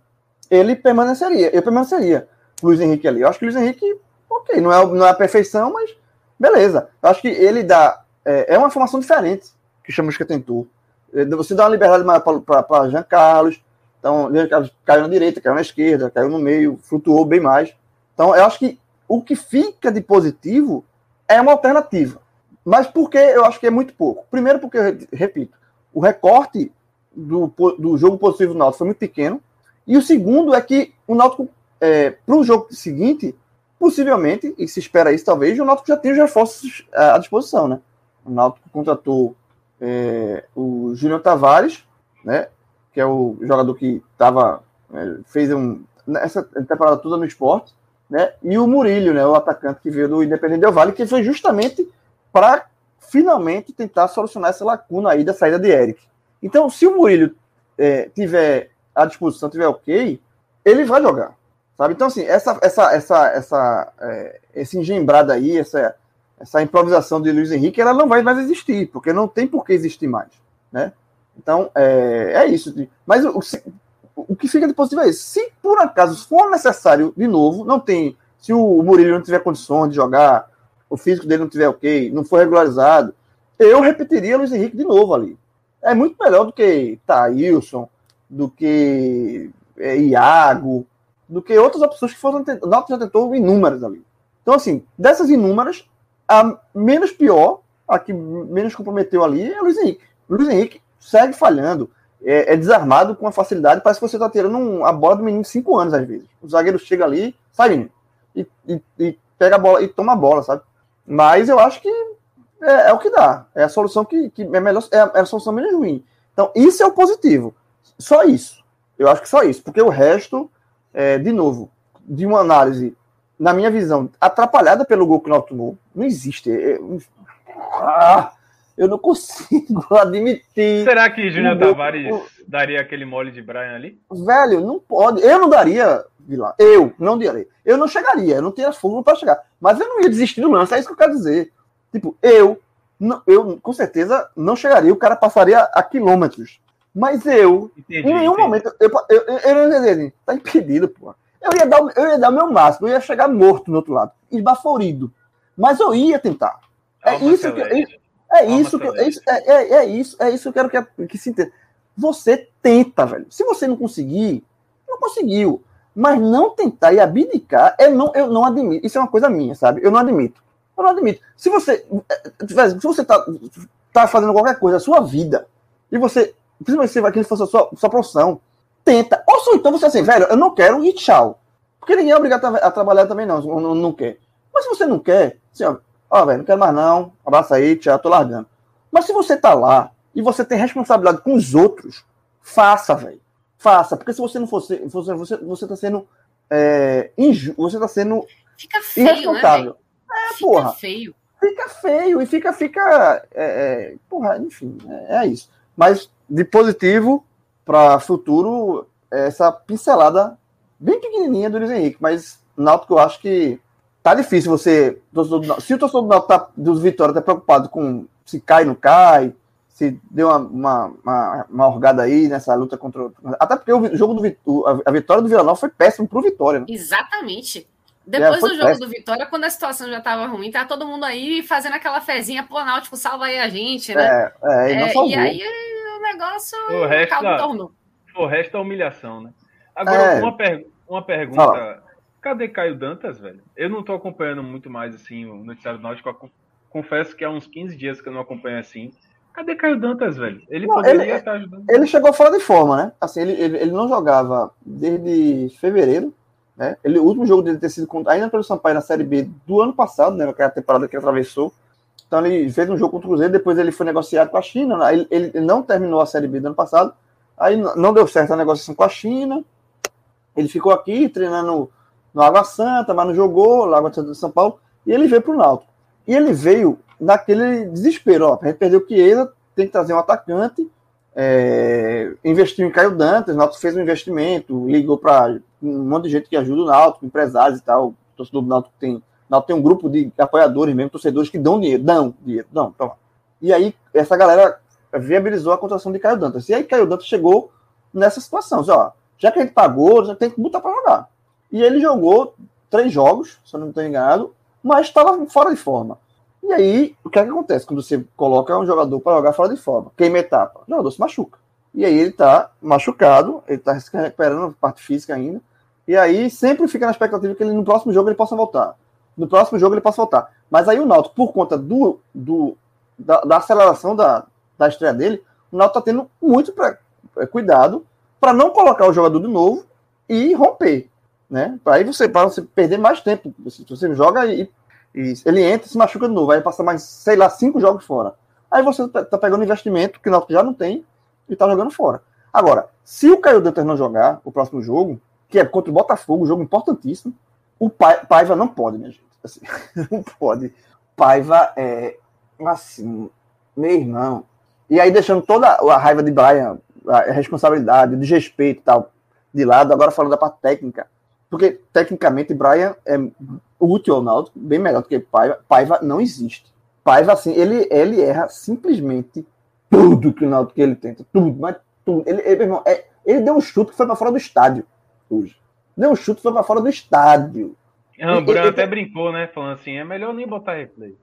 ele permaneceria. Eu permaneceria. Luiz Henrique ali. Eu acho que Luiz Henrique, ok, não é, não é a perfeição, mas beleza. Eu acho que ele dá. É, é uma formação diferente que o Chamusca tentou. É, você dá uma liberdade para Jean Carlos. Então, Jean Carlos caiu na direita, caiu na esquerda, caiu no meio, flutuou bem mais. Então, eu acho que o que fica de positivo é uma alternativa. Mas por que eu acho que é muito pouco? Primeiro, porque, repito, o recorte do, do jogo positivo do Náutico foi muito pequeno. E o segundo é que o Náutico, é, para o jogo seguinte, possivelmente, e se espera isso talvez, o Náutico já tem os reforços à disposição, né? O Náutico contratou é, o Júnior Tavares, né? Que é o jogador que tava, é, fez um, essa temporada toda no esporte, né? E o Murilho, né? O atacante que veio do Independente Del Vale, que foi justamente para finalmente tentar solucionar essa lacuna aí da saída de Eric. Então, se o Murilo é, tiver à disposição, tiver ok, ele vai jogar. Sabe? Então, assim, essa, essa, essa, essa, é, esse engembrado aí, essa, essa improvisação de Luiz Henrique, ela não vai mais existir, porque não tem por que existir mais. Né? Então, é, é isso. Mas o, o que fica de positivo é isso. Se por acaso for necessário de novo, não tem. Se o Murilo não tiver condições de jogar, o físico dele não tiver ok, não for regularizado, eu repetiria Luiz Henrique de novo ali. É muito melhor do que Thailson, do que é, Iago, do que outras opções que foram. O já tentou inúmeras ali. Então, assim, dessas inúmeras, a menos pior, a que menos comprometeu ali é o Luiz Henrique. Luiz Henrique segue falhando, é, é desarmado com uma facilidade, parece que você está tirando um, a bola do menino de 5 anos, às vezes. O zagueiro chega ali, sai, e, e, e, pega a bola e toma a bola, sabe? Mas eu acho que é, é o que dá. É a solução que, que é melhor, é a, é a solução menos ruim. Então, isso é o positivo. Só isso. Eu acho que só isso, porque o resto, é, de novo, de uma análise, na minha visão, atrapalhada pelo gol que o Náutico tomou, não existe. É, ah, eu não consigo admitir.
Será que Júnior Tavares daria aquele mole de Brian ali?
Velho, não pode. Eu não daria, Vila. Eu não daria. Eu não chegaria, eu não teria fogo para chegar. Mas eu não ia desistir do lance, é isso que eu quero dizer. Tipo, eu, não, eu com certeza não chegaria, o cara passaria a quilômetros. Mas eu, entendi, em nenhum entendi. momento, eu, eu, eu, eu não ia dizer, assim, tá impedido, pô. Eu ia, dar, eu ia dar o meu máximo, eu ia chegar morto no outro lado, esbaforido. Mas eu ia tentar. É isso que, é, é isso que, é, é, é, isso, é isso que eu quero que, que se entenda. Você tenta, velho. Se você não conseguir, não conseguiu. Mas não tentar e abdicar, eu não, eu não admito. Isso é uma coisa minha, sabe? Eu não admito. Eu não admito. Se você, se você tá, tá fazendo qualquer coisa, a sua vida, e você, principalmente se vai que fosse a sua, sua profissão, tenta. Ou só então você assim, velho, eu não quero e tchau. Porque ninguém é obrigado a, a trabalhar também, não, não, não quer. Mas se você não quer, assim, ó, ó, velho, não quero mais não, abraça aí, tchau, tô largando. Mas se você tá lá e você tem responsabilidade com os outros, faça, velho. Faça, porque se você não fosse, você, você, você tá sendo é, inju, você tá sendo
Fica feio, né, irresponsável. Né,
é, fica porra. feio. Fica feio e fica, fica. É, é, porra, enfim, é, é, isso. Mas de positivo para futuro, essa pincelada bem pequenininha do Luiz Henrique, mas Náutico eu acho que tá difícil você. Se o torcedor do Náutico tá, dos Vitória tá preocupado com se cai ou não cai, se deu uma, uma, uma, uma orgada aí nessa luta contra. Até porque o jogo do a vitória do Vila Nova foi péssimo pro Vitória. Né?
Exatamente. Depois é, do jogo do Vitória, quando a situação já estava ruim, tá todo mundo aí fazendo aquela fezinha, pô, Náutico, salva aí a gente, né? É, é, e, é, e aí o negócio
o resto tornou. O resto é humilhação, né? Agora, é. uma, per uma pergunta. Fala. Cadê Caio Dantas, velho? Eu não tô acompanhando muito mais, assim, o noticiário Náutico. Confesso que há uns 15 dias que eu não acompanho assim. Cadê Caio Dantas, velho? Ele não, poderia ele, estar ajudando.
Ele chegou fora de forma, né? Assim, ele, ele, ele não jogava desde fevereiro né? Ele, o último jogo dele ter sido contra, ainda pelo Sampaio na Série B do ano passado, né, naquela temporada que ele atravessou. Então ele fez um jogo contra o Cruzeiro, depois ele foi negociado com a China. Né? Ele, ele, não terminou a Série B do ano passado, aí não deu certo a negociação com a China. Ele ficou aqui treinando no Água Santa, mas não jogou, lá Água Santa de São Paulo, e ele veio para o Náutico. E ele veio naquele desespero, ó, a gente perdeu o Chiesa, tem que trazer um atacante, é, investiu em Caio Dantas, o Náutico fez um investimento, ligou para um monte de gente que ajuda o Náutico, empresários e tal. O torcedor do Náutico tem, Náutico tem um grupo de apoiadores mesmo, torcedores que dão dinheiro, dão dinheiro, dão, toma. E aí essa galera viabilizou a contratação de Caio Dantas. E aí Caio Dantas chegou nessa situação, ó, já que a gente pagou, já tem que botar para jogar. E ele jogou três jogos, se eu não estou enganado, mas estava fora de forma. E aí, o que, é que acontece quando você coloca um jogador para jogar fora de forma? Queima etapa. O jogador se machuca. E aí ele está machucado, ele está se recuperando parte física ainda. E aí sempre fica na expectativa que ele no próximo jogo ele possa voltar. No próximo jogo ele possa voltar. Mas aí o Náutico, por conta do, do da, da, aceleração da, da estreia dele, o Náutico está tendo muito pra, é, cuidado para não colocar o jogador de novo e romper. Né? Aí você, para você perder mais tempo. Você, joga e, e, ele entra se machuca de novo. Aí passa mais, sei lá, cinco jogos fora. Aí você está pegando investimento que o Náutico já não tem e tá jogando fora. Agora, se o Caio Dantas não jogar o próximo jogo, que é contra o Botafogo, jogo importantíssimo, o Paiva não pode, minha gente. Assim, não pode. Paiva é assim, meu irmão. E aí deixando toda a raiva de Brian, a responsabilidade, o desrespeito e tal, de lado, agora falando da parte técnica. Porque, tecnicamente, Brian é útil ao Náutico, bem melhor do que Paiva. Paiva não existe. Paiva, assim, ele, ele erra simplesmente tudo que o Náutico ele tenta, tudo, mas tudo. Ele, ele, irmão, é, ele deu um chute que foi para fora do estádio hoje. Deu um chute que foi para fora do estádio.
Não, o Bruno até ele... brincou, né? Falando assim, é melhor nem botar replay.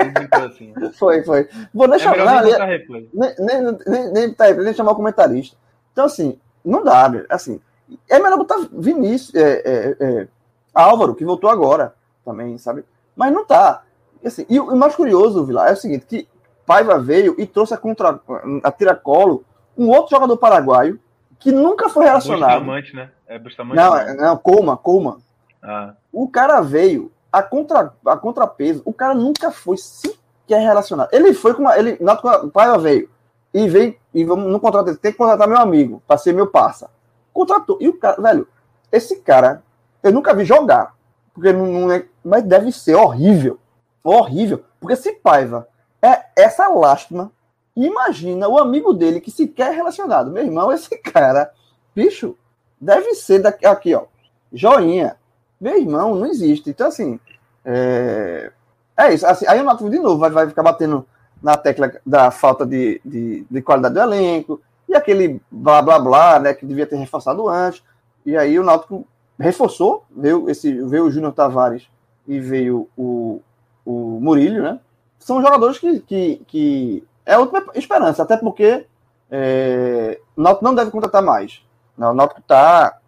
Ele brincou
assim. Foi, foi. Vou deixar é não, nem botar replay. Nem, nem, nem, nem, replay, nem chamar o comentarista. Então, assim, não dá, assim. É melhor botar Vinícius, é, é, é, Álvaro, que voltou agora também, sabe? Mas não tá. Assim, e o mais curioso, Vila, é o seguinte, que Paiva veio e trouxe a, contra, a tiracolo um outro jogador paraguaio que nunca foi relacionado.
Bustamante, né? É Bustamante.
Não, não, não Coma, Coma. Ah. O cara veio a, contra, a contrapeso, o cara nunca foi sequer relacionado. Ele foi com uma. Ele, o Paiva veio e veio e vamos no contrato tem que contratar meu amigo para ser meu parça. Contratou. E o cara, velho, esse cara, eu nunca vi jogar. Porque não, não é, mas deve ser horrível. Horrível. Porque se Paiva é essa lástima, imagina o amigo dele que sequer é relacionado. Meu irmão, esse cara, bicho, deve ser daqui, aqui, ó. Joinha. Meu irmão, não existe. Então, assim, é, é isso. Assim, aí o Nato de novo vai, vai ficar batendo na tecla da falta de, de, de, qualidade do elenco e aquele blá blá blá, né, que devia ter reforçado antes. E aí o Náutico reforçou, veio, esse, veio o Júnior Tavares e veio o, o Murilho, né? São jogadores que, que, que é a última esperança, até porque é, o Náutico não deve contratar mais. O Náutico está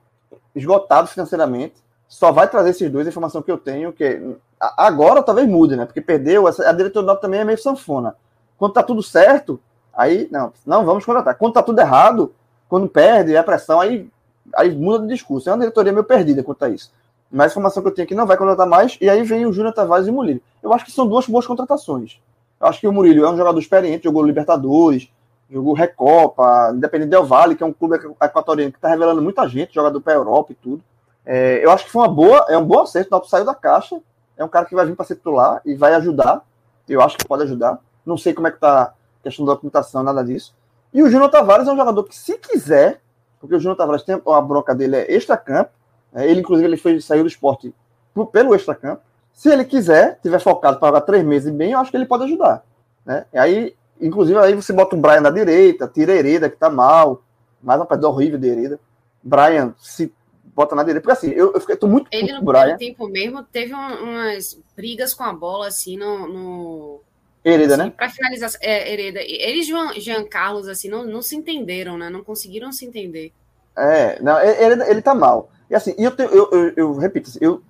esgotado financeiramente. Só vai trazer esses dois, a informação que eu tenho, que agora talvez mude, né? Porque perdeu, a diretoria do Náutico também é meio sanfona. Quando tá tudo certo, aí não, não vamos contratar. Quando tá tudo errado, quando perde, é pressão, aí, aí muda de discurso. É uma diretoria meio perdida quanto a isso. Mas a informação que eu tenho aqui não vai contratar mais, e aí vem o Júnior Tavares e o Murilo. Eu acho que são duas boas contratações. Eu acho que o Murilo é um jogador experiente, jogou Libertadores, jogou Recopa, Independente Del Vale, que é um clube equatoriano que está revelando muita gente, jogador para a Europa e tudo. É, eu acho que foi uma boa, é um bom acerto, o Náutico saiu da caixa, é um cara que vai vir para ser titular e vai ajudar, eu acho que pode ajudar. Não sei como é que tá a questão da documentação, nada disso. E o Júnior Tavares é um jogador que, se quiser, porque o Júnior Tavares tem a bronca dele é extra-campo, é, ele, inclusive, ele foi, saiu do esporte pelo extra-campo. Se ele quiser, tiver focado para jogar três meses bem, eu acho que ele pode ajudar. Né? E aí, inclusive, aí você bota o Brian na direita, tira a Hereda, que tá mal, mais uma pedra horrível de Hereda. Brian, se bota na direita, porque assim, eu, eu fiquei tô muito
Ele no primeiro tempo mesmo teve um, umas brigas com a bola, assim, no... no...
Hereda, assim, né?
Para finalizar, é, Hereda. Ele e Jean, Jean Carlos, assim, não, não se entenderam, né? Não conseguiram se entender.
É, não, ele, ele tá mal. E assim, eu, tenho, eu, eu, eu, repito, assim, eu,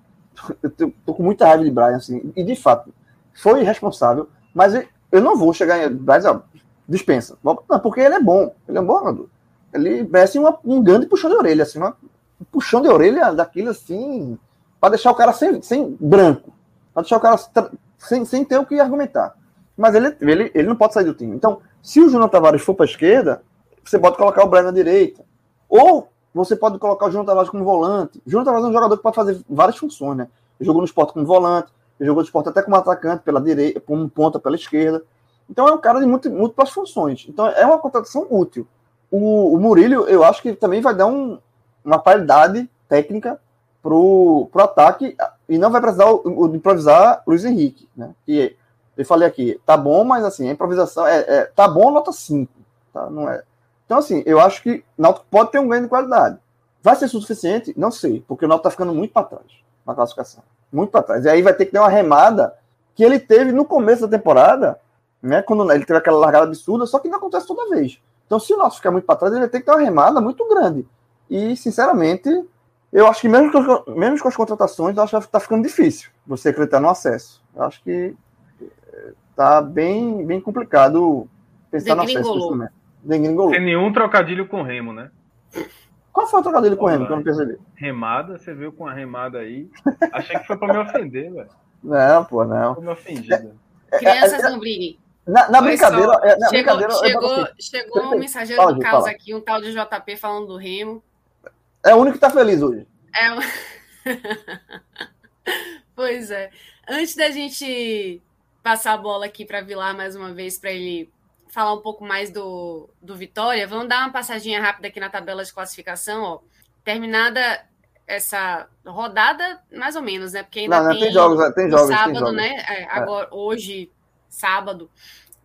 eu tô com muita raiva de Brian, assim, e de fato, foi irresponsável, mas eu, eu não vou chegar em. Brian, dispensa. Não, porque ele é bom, ele é um bom jogador. Ele merece uma, um grande puxão de orelha, assim, uma, um puxão de orelha daquilo assim, para deixar o cara sem, sem branco, para deixar o cara sem, sem ter o que argumentar. Mas ele, ele, ele não pode sair do time. Então, se o Júnior Tavares for para a esquerda, você pode colocar o Brian na direita. Ou você pode colocar o Júnior Tavares como volante. O Júnior Tavares é um jogador que pode fazer várias funções, né? Jogou no esporte como volante, jogou no esporte até como atacante pela direita, como ponta pela esquerda. Então é um cara de muito, múltiplas funções. Então é uma contratação útil. O, o Murilo, eu acho que também vai dar um, uma qualidade técnica pro, pro ataque e não vai precisar o, o, improvisar Luiz Henrique, né? Eu falei aqui, tá bom, mas assim, a improvisação é, é tá bom, nota 5, tá? Não é. Então assim, eu acho que o Náutico pode ter um ganho de qualidade. Vai ser suficiente? Não sei, porque o Náutico tá ficando muito para trás na classificação, muito para trás. E aí vai ter que ter uma remada que ele teve no começo da temporada, né? Quando ele teve aquela largada absurda, só que não acontece toda vez. Então, se o Náutico ficar muito para trás, ele vai ter que ter uma remada muito grande. E, sinceramente, eu acho que mesmo mesmo com as contratações, eu acho que está ficando difícil você acreditar no acesso. Eu acho que está bem, bem complicado pensar no acesso também.
Tem nenhum trocadilho com Remo, né?
Qual foi o trocadilho com o Remo que eu não percebi?
Remada, você viu com a remada aí. Achei que foi para me ofender, velho.
Não, pô, não.
Foi me ofendido.
Crianças não briguem.
Na, na brincadeira, só,
na chegou, brincadeira. Chegou, assim, chegou um mensageiro do caos aqui, um tal de JP falando do Remo.
É o único que está feliz hoje.
É. pois é. Antes da gente passar a bola aqui para Vilar mais uma vez, para ele falar um pouco mais do, do Vitória, vamos dar uma passadinha rápida aqui na tabela de classificação. Ó. Terminada essa rodada, mais ou menos, né? Porque ainda
não,
não, tem,
tem, jogos, tem jogos,
sábado,
tem jogos.
né? É, agora, hoje, sábado.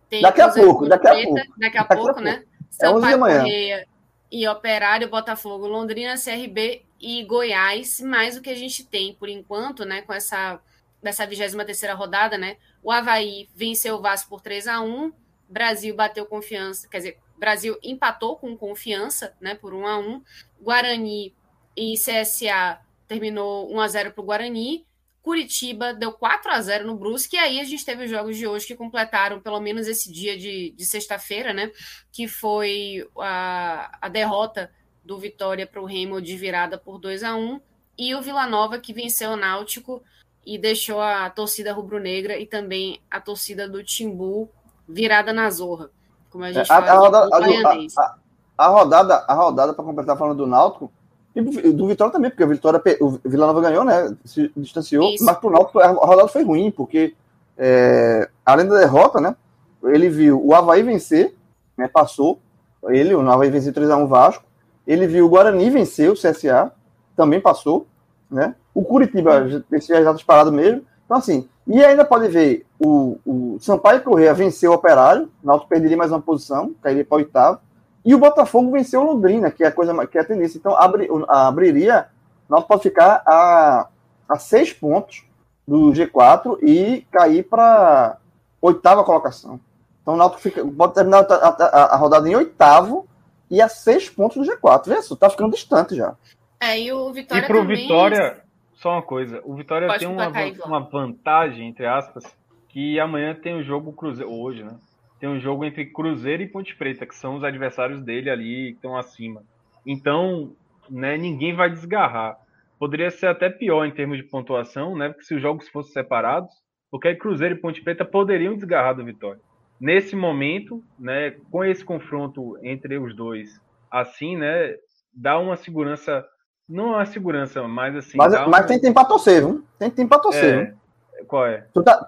Tem daqui a pouco, daqui a pouco.
Daqui a pouco, né? Sampaio é Correia e Operário, Botafogo, Londrina, CRB e Goiás, mais o que a gente tem por enquanto, né, com essa dessa 23ª rodada, né? O Havaí venceu o Vasco por 3 a 1, Brasil bateu confiança, quer dizer, Brasil empatou com confiança, né, por 1 a 1. Guarani e CSA terminou 1 a 0 para o Guarani. Curitiba deu 4 a 0 no Brusque, e aí a gente teve os jogos de hoje que completaram pelo menos esse dia de, de sexta-feira, né? Que foi a, a derrota do Vitória para o Remo de virada por 2 a 1 e o Vila Nova que venceu o Náutico e deixou a torcida rubro-negra e também a torcida do Timbu virada na zorra, como a gente
é, a,
fala
a, a, a rodada, a rodada para completar falando do Náutico, e do, do Vitória também, porque o Vitória, o Vila Nova ganhou, né? Se distanciou, Isso. mas pro Náutico a rodada foi ruim, porque é, além da derrota, né? Ele viu o Havaí vencer, né? Passou. Ele, o Havaí venceu 3x1 Vasco. Ele viu o Guarani vencer o CSA, também passou, né? O Curitiba, esse já está disparado mesmo. Então, assim, e ainda pode ver o, o Sampaio Correia venceu o Operário, o Náutico perderia mais uma posição, cairia para oitavo. E o Botafogo venceu o Londrina, que é a coisa que é a tendência. Então, abri, abriria, o Náutico pode ficar a, a seis pontos do G4 e cair para oitava colocação. Então o Náutico fica, pode terminar a, a, a, rodada em oitavo e a seis pontos do G4. Vê só, tá ficando distante já.
É, e o Vitória
E pro também... Vitória, só uma coisa, o Vitória pode tem uma, uma vantagem, entre aspas, que amanhã tem o um jogo Cruzeiro, hoje, né? Tem um jogo entre Cruzeiro e Ponte Preta, que são os adversários dele ali, que estão acima. Então, né, ninguém vai desgarrar poderia ser até pior em termos de pontuação, né? Porque se os jogos fossem separados, porque aí Cruzeiro e Ponte Preta poderiam desgarrar do Vitória. Nesse momento, né, com esse confronto entre os dois, assim, né, dá uma segurança, não uma segurança, mas assim.
Mas, mas tem tempo para torcer, viu? Tem tempo para torcer. É,
viu? Qual é?
Tu tá,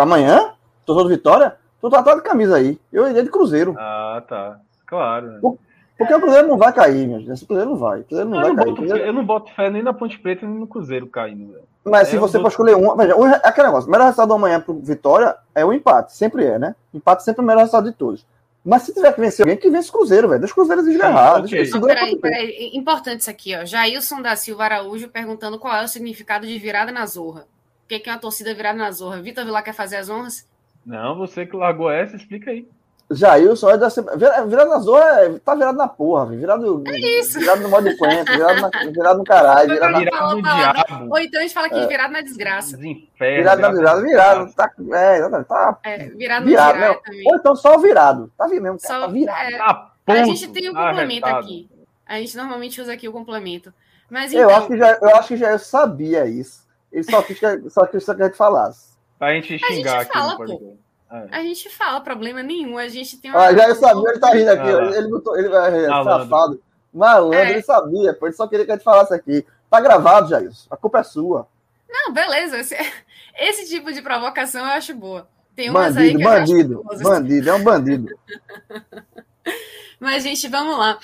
amanhã, torcedor do Vitória, tu tá atrás de camisa aí. Eu iria de Cruzeiro.
Ah, tá. Claro. Né?
Porque o Cruzeiro não vai cair, meu Deus. O Cruzeiro não vai. O Cruzeiro não
eu
vai
não
cair.
Boto. Eu não boto fé nem na Ponte Preta nem no Cruzeiro caindo. Velho.
Mas é, se você for escolher um. Veja, o, aquele negócio. O melhor resultado do amanhã pro Vitória é o empate. Sempre é, né? Empate sempre é o melhor resultado de todos. Mas se tiver que vencer alguém, que vence o Cruzeiro, velho. Deixa o Cruzeiro desgarrar. Okay.
Deixa, peraí, peraí. Importante isso aqui, ó. Jailson da Silva Araújo perguntando qual é o significado de virada na zorra. O que é uma torcida virada na zorra? Vitor Vilar quer fazer as honras?
Não, você que largou essa, explica aí.
Jailson é da virado na zona, tá virado na porra, virado,
é isso.
virado no modo de cuento, virado, na, virado no caralho, virado,
virado no diabo. Ou então a gente fala que é. virado na desgraça.
Desinferno,
virado na desgraça, virado, tá, é, tá
é, virado, virado no
virado, Ou então só virado, tá mesmo, só, tá virado. É,
tá a gente tem o um complemento aqui, a gente normalmente usa aqui o complemento. Mas então...
eu, acho que já, eu acho que já eu sabia isso, ele só quis que, só quis que a gente falasse.
Pra gente xingar a gente
aqui fala, pô. É. A gente fala, problema nenhum. A gente tem
uma. Ah, já eu sabia, ele tá rindo aqui. Ah, ele, botou, ele é, safado. Malandro, é. ele sabia, ele só queria que a gente falasse aqui. Tá gravado, Jair. A culpa é sua.
Não, beleza. Esse, esse tipo de provocação eu acho boa. Tem
umas bandido, aí que bandido, bandido, é um bandido.
Mas, gente, vamos lá.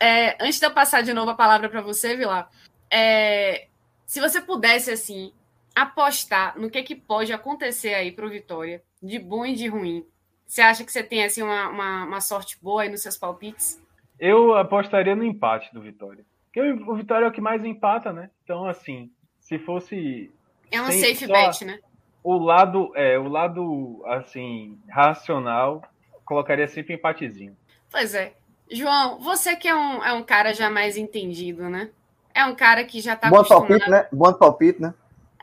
É, antes de eu passar de novo a palavra para você, Vilar, é, se você pudesse, assim, apostar no que, que pode acontecer aí pro Vitória de bom e de ruim. Você acha que você tem assim uma, uma, uma sorte boa aí nos seus palpites?
Eu apostaria no empate do Vitória. Porque o Vitória é o que mais empata, né? Então, assim, se fosse.
É uma safe bet, né?
O lado, é, o lado, assim, racional, colocaria sempre empatezinho.
Pois é. João, você que é um, é um cara já mais entendido, né? É um cara que já tá
Bom acostumado... palpite, né? Bom palpite, né?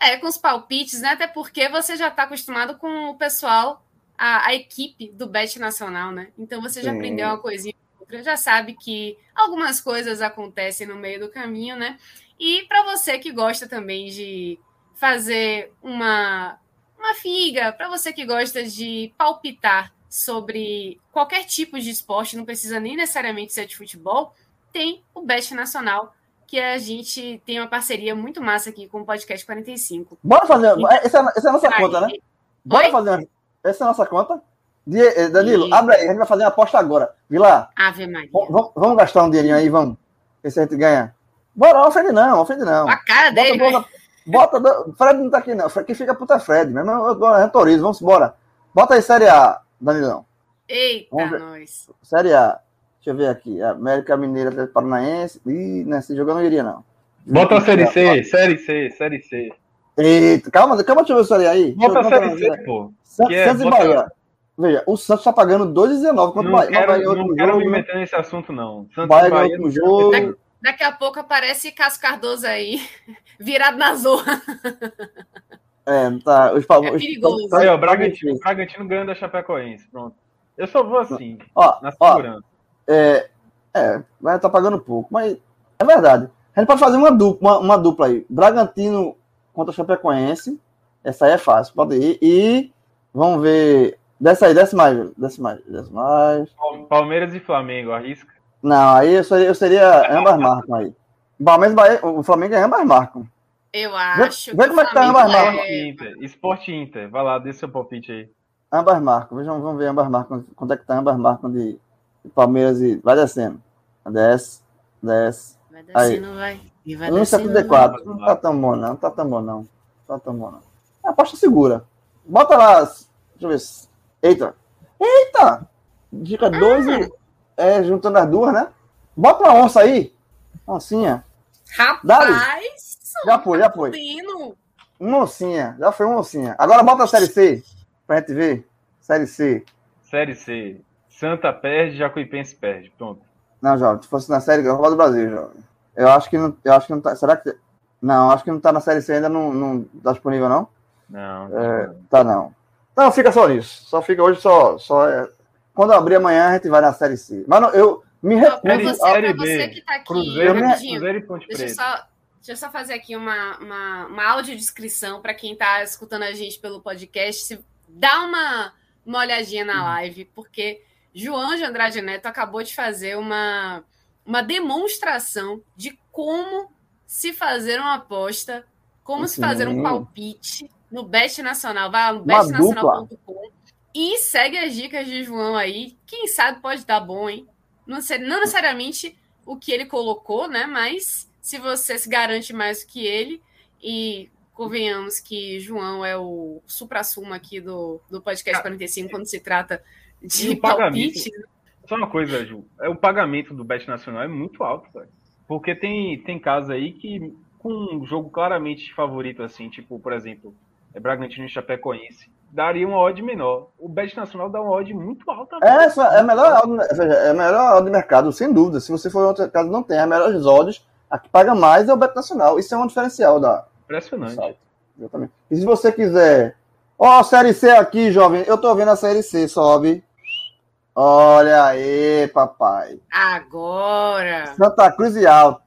É, com os palpites, né? Até porque você já está acostumado com o pessoal, a, a, equipe do Bet Nacional, né? Então você já Sim. aprendeu uma coisinha outra, já sabe que algumas coisas acontecem no meio do caminho, né? E para você que gosta também de fazer uma, uma figa, para você que gosta de palpitar sobre qualquer tipo de esporte, não precisa nem necessariamente ser de futebol, tem o Bet Nacional que a gente tem uma parceria muito massa aqui com o Podcast 45.
Bora fazer. essa, é, essa é a nossa conta, né? Bora Oi? fazer. Essa é a nossa conta. Eh, Danilo, e... abre aí, a gente vai fazer uma aposta agora. Vila.
Ave Maria.
Vamos, vamos gastar um dinheirinho aí, vamos. Ver se a gente ganha. Bora, ofende não, ofende não.
A cara dele.
Bota, bota, bota, Fred não tá aqui, não. Quem fica puta é Fred, mesmo. Eu autorizo, vamos embora. Bota aí Série A, Danilão.
Eita, nós.
Série A. Deixa eu ver aqui. América Mineira, Atlético Paranaense. Ih, nesse jogo eu não iria, não.
Bota a Série C, Série C, Série C.
Eita, calma, calma, deixa eu ver o Série aí.
Bota a Série C, pô.
Santos é, e Bahia. Veja, o Santos tá pagando 2,19
contra o Bahia. Quero, Bahia não quero me meter nesse assunto, não.
Santos Bahia, Bahia último jogo.
Daqui, daqui, a pouco aparece Cássio Cardoso aí, virado na zorra.
É, tá. Os,
é perigoso.
Os, aí, ó, Bragantino, Bragantino ganhando da Chapecoense. Pronto. Eu só vou assim, ó, na segurança. Ó,
é, é, vai estar tá pagando pouco, mas é verdade. A gente pode fazer uma dupla, uma, uma dupla aí. Bragantino contra Chapecoense. Essa aí é fácil, pode ir. E vamos ver. Desce aí, desce mais, desce mais, desce mais.
Palmeiras e Flamengo, arrisca.
Não, aí eu seria, eu seria ambas marcam aí. Palmeiras Bahia, o Flamengo é ambas marcam.
Eu acho.
Vê como é que tá ambas marcam.
É... Inter, Sport Inter. Vai lá, dê seu palpite aí.
Ambas marcam. Vejam, vamos ver ambas marcam. Quanto é que tá ambas marcam de Palmeiras e. Vai descendo. Desce, desce.
Vai descendo, aí. vai.
E vai 1,74. Não tá tão bom, não. Não tá tão bom, não. Não tá tão bom, não. É aposta segura. Bota lá. Deixa eu ver. Eita. Eita! Dica 2 ah. é juntando as duas, né? Bota uma onça aí. Oncinha.
Rapaz! Dali.
Já foi, já foi. Uma oncinha. Já foi uma oncinha. Agora bota a série C. Pra gente ver. Série C.
Série C. Santa perde, Jacuipense perde. Pronto.
Não, jovem. Se fosse na série Copa do Brasil, jovem. Eu acho que não, eu acho que não tá. Será que. Não, acho que não tá na série C ainda, não, não tá disponível, não?
Não.
É, tá não. Não, fica só nisso. Só fica hoje só. só é... Quando abrir amanhã, a gente vai na série C. Mas não, eu me recuso. Pra
você, pra você que tá aqui,
Cruzeiro, Cruzeiro e Ponte
deixa eu, só, deixa eu só fazer aqui uma, uma, uma audiodescrição para quem tá escutando a gente pelo podcast. Se, dá uma, uma olhadinha na live, porque João de Andrade Neto acabou de fazer uma, uma demonstração de como se fazer uma aposta, como Sim. se fazer um palpite no Bet Nacional. Vai lá no betnacional.com e segue as dicas de João aí. Quem sabe pode dar bom, hein? Não, sei, não necessariamente o que ele colocou, né? Mas se você se garante mais do que ele e convenhamos que João é o supra-sumo aqui do, do podcast 45 quando se trata de palpite.
Só uma coisa, Ju. É, o pagamento do Bet Nacional é muito alto, velho. Porque tem, tem casos aí que, com um jogo claramente favorito, assim, tipo, por exemplo, é Bragantino e Chapecoense, daria uma odd menor. O Bet Nacional dá uma odd muito alta.
É, é a melhor odd, é a melhor odd de mercado, sem dúvida. Se você for em outro caso, não tem. A melhor odds, a que paga mais é o Bet Nacional. Isso é um diferencial da.
Impressionante.
Exatamente. E se você quiser. Ó, oh, Série C aqui, jovem. Eu tô vendo a Série C, sobe. Olha aí, papai.
Agora.
Santa Cruz e Alto.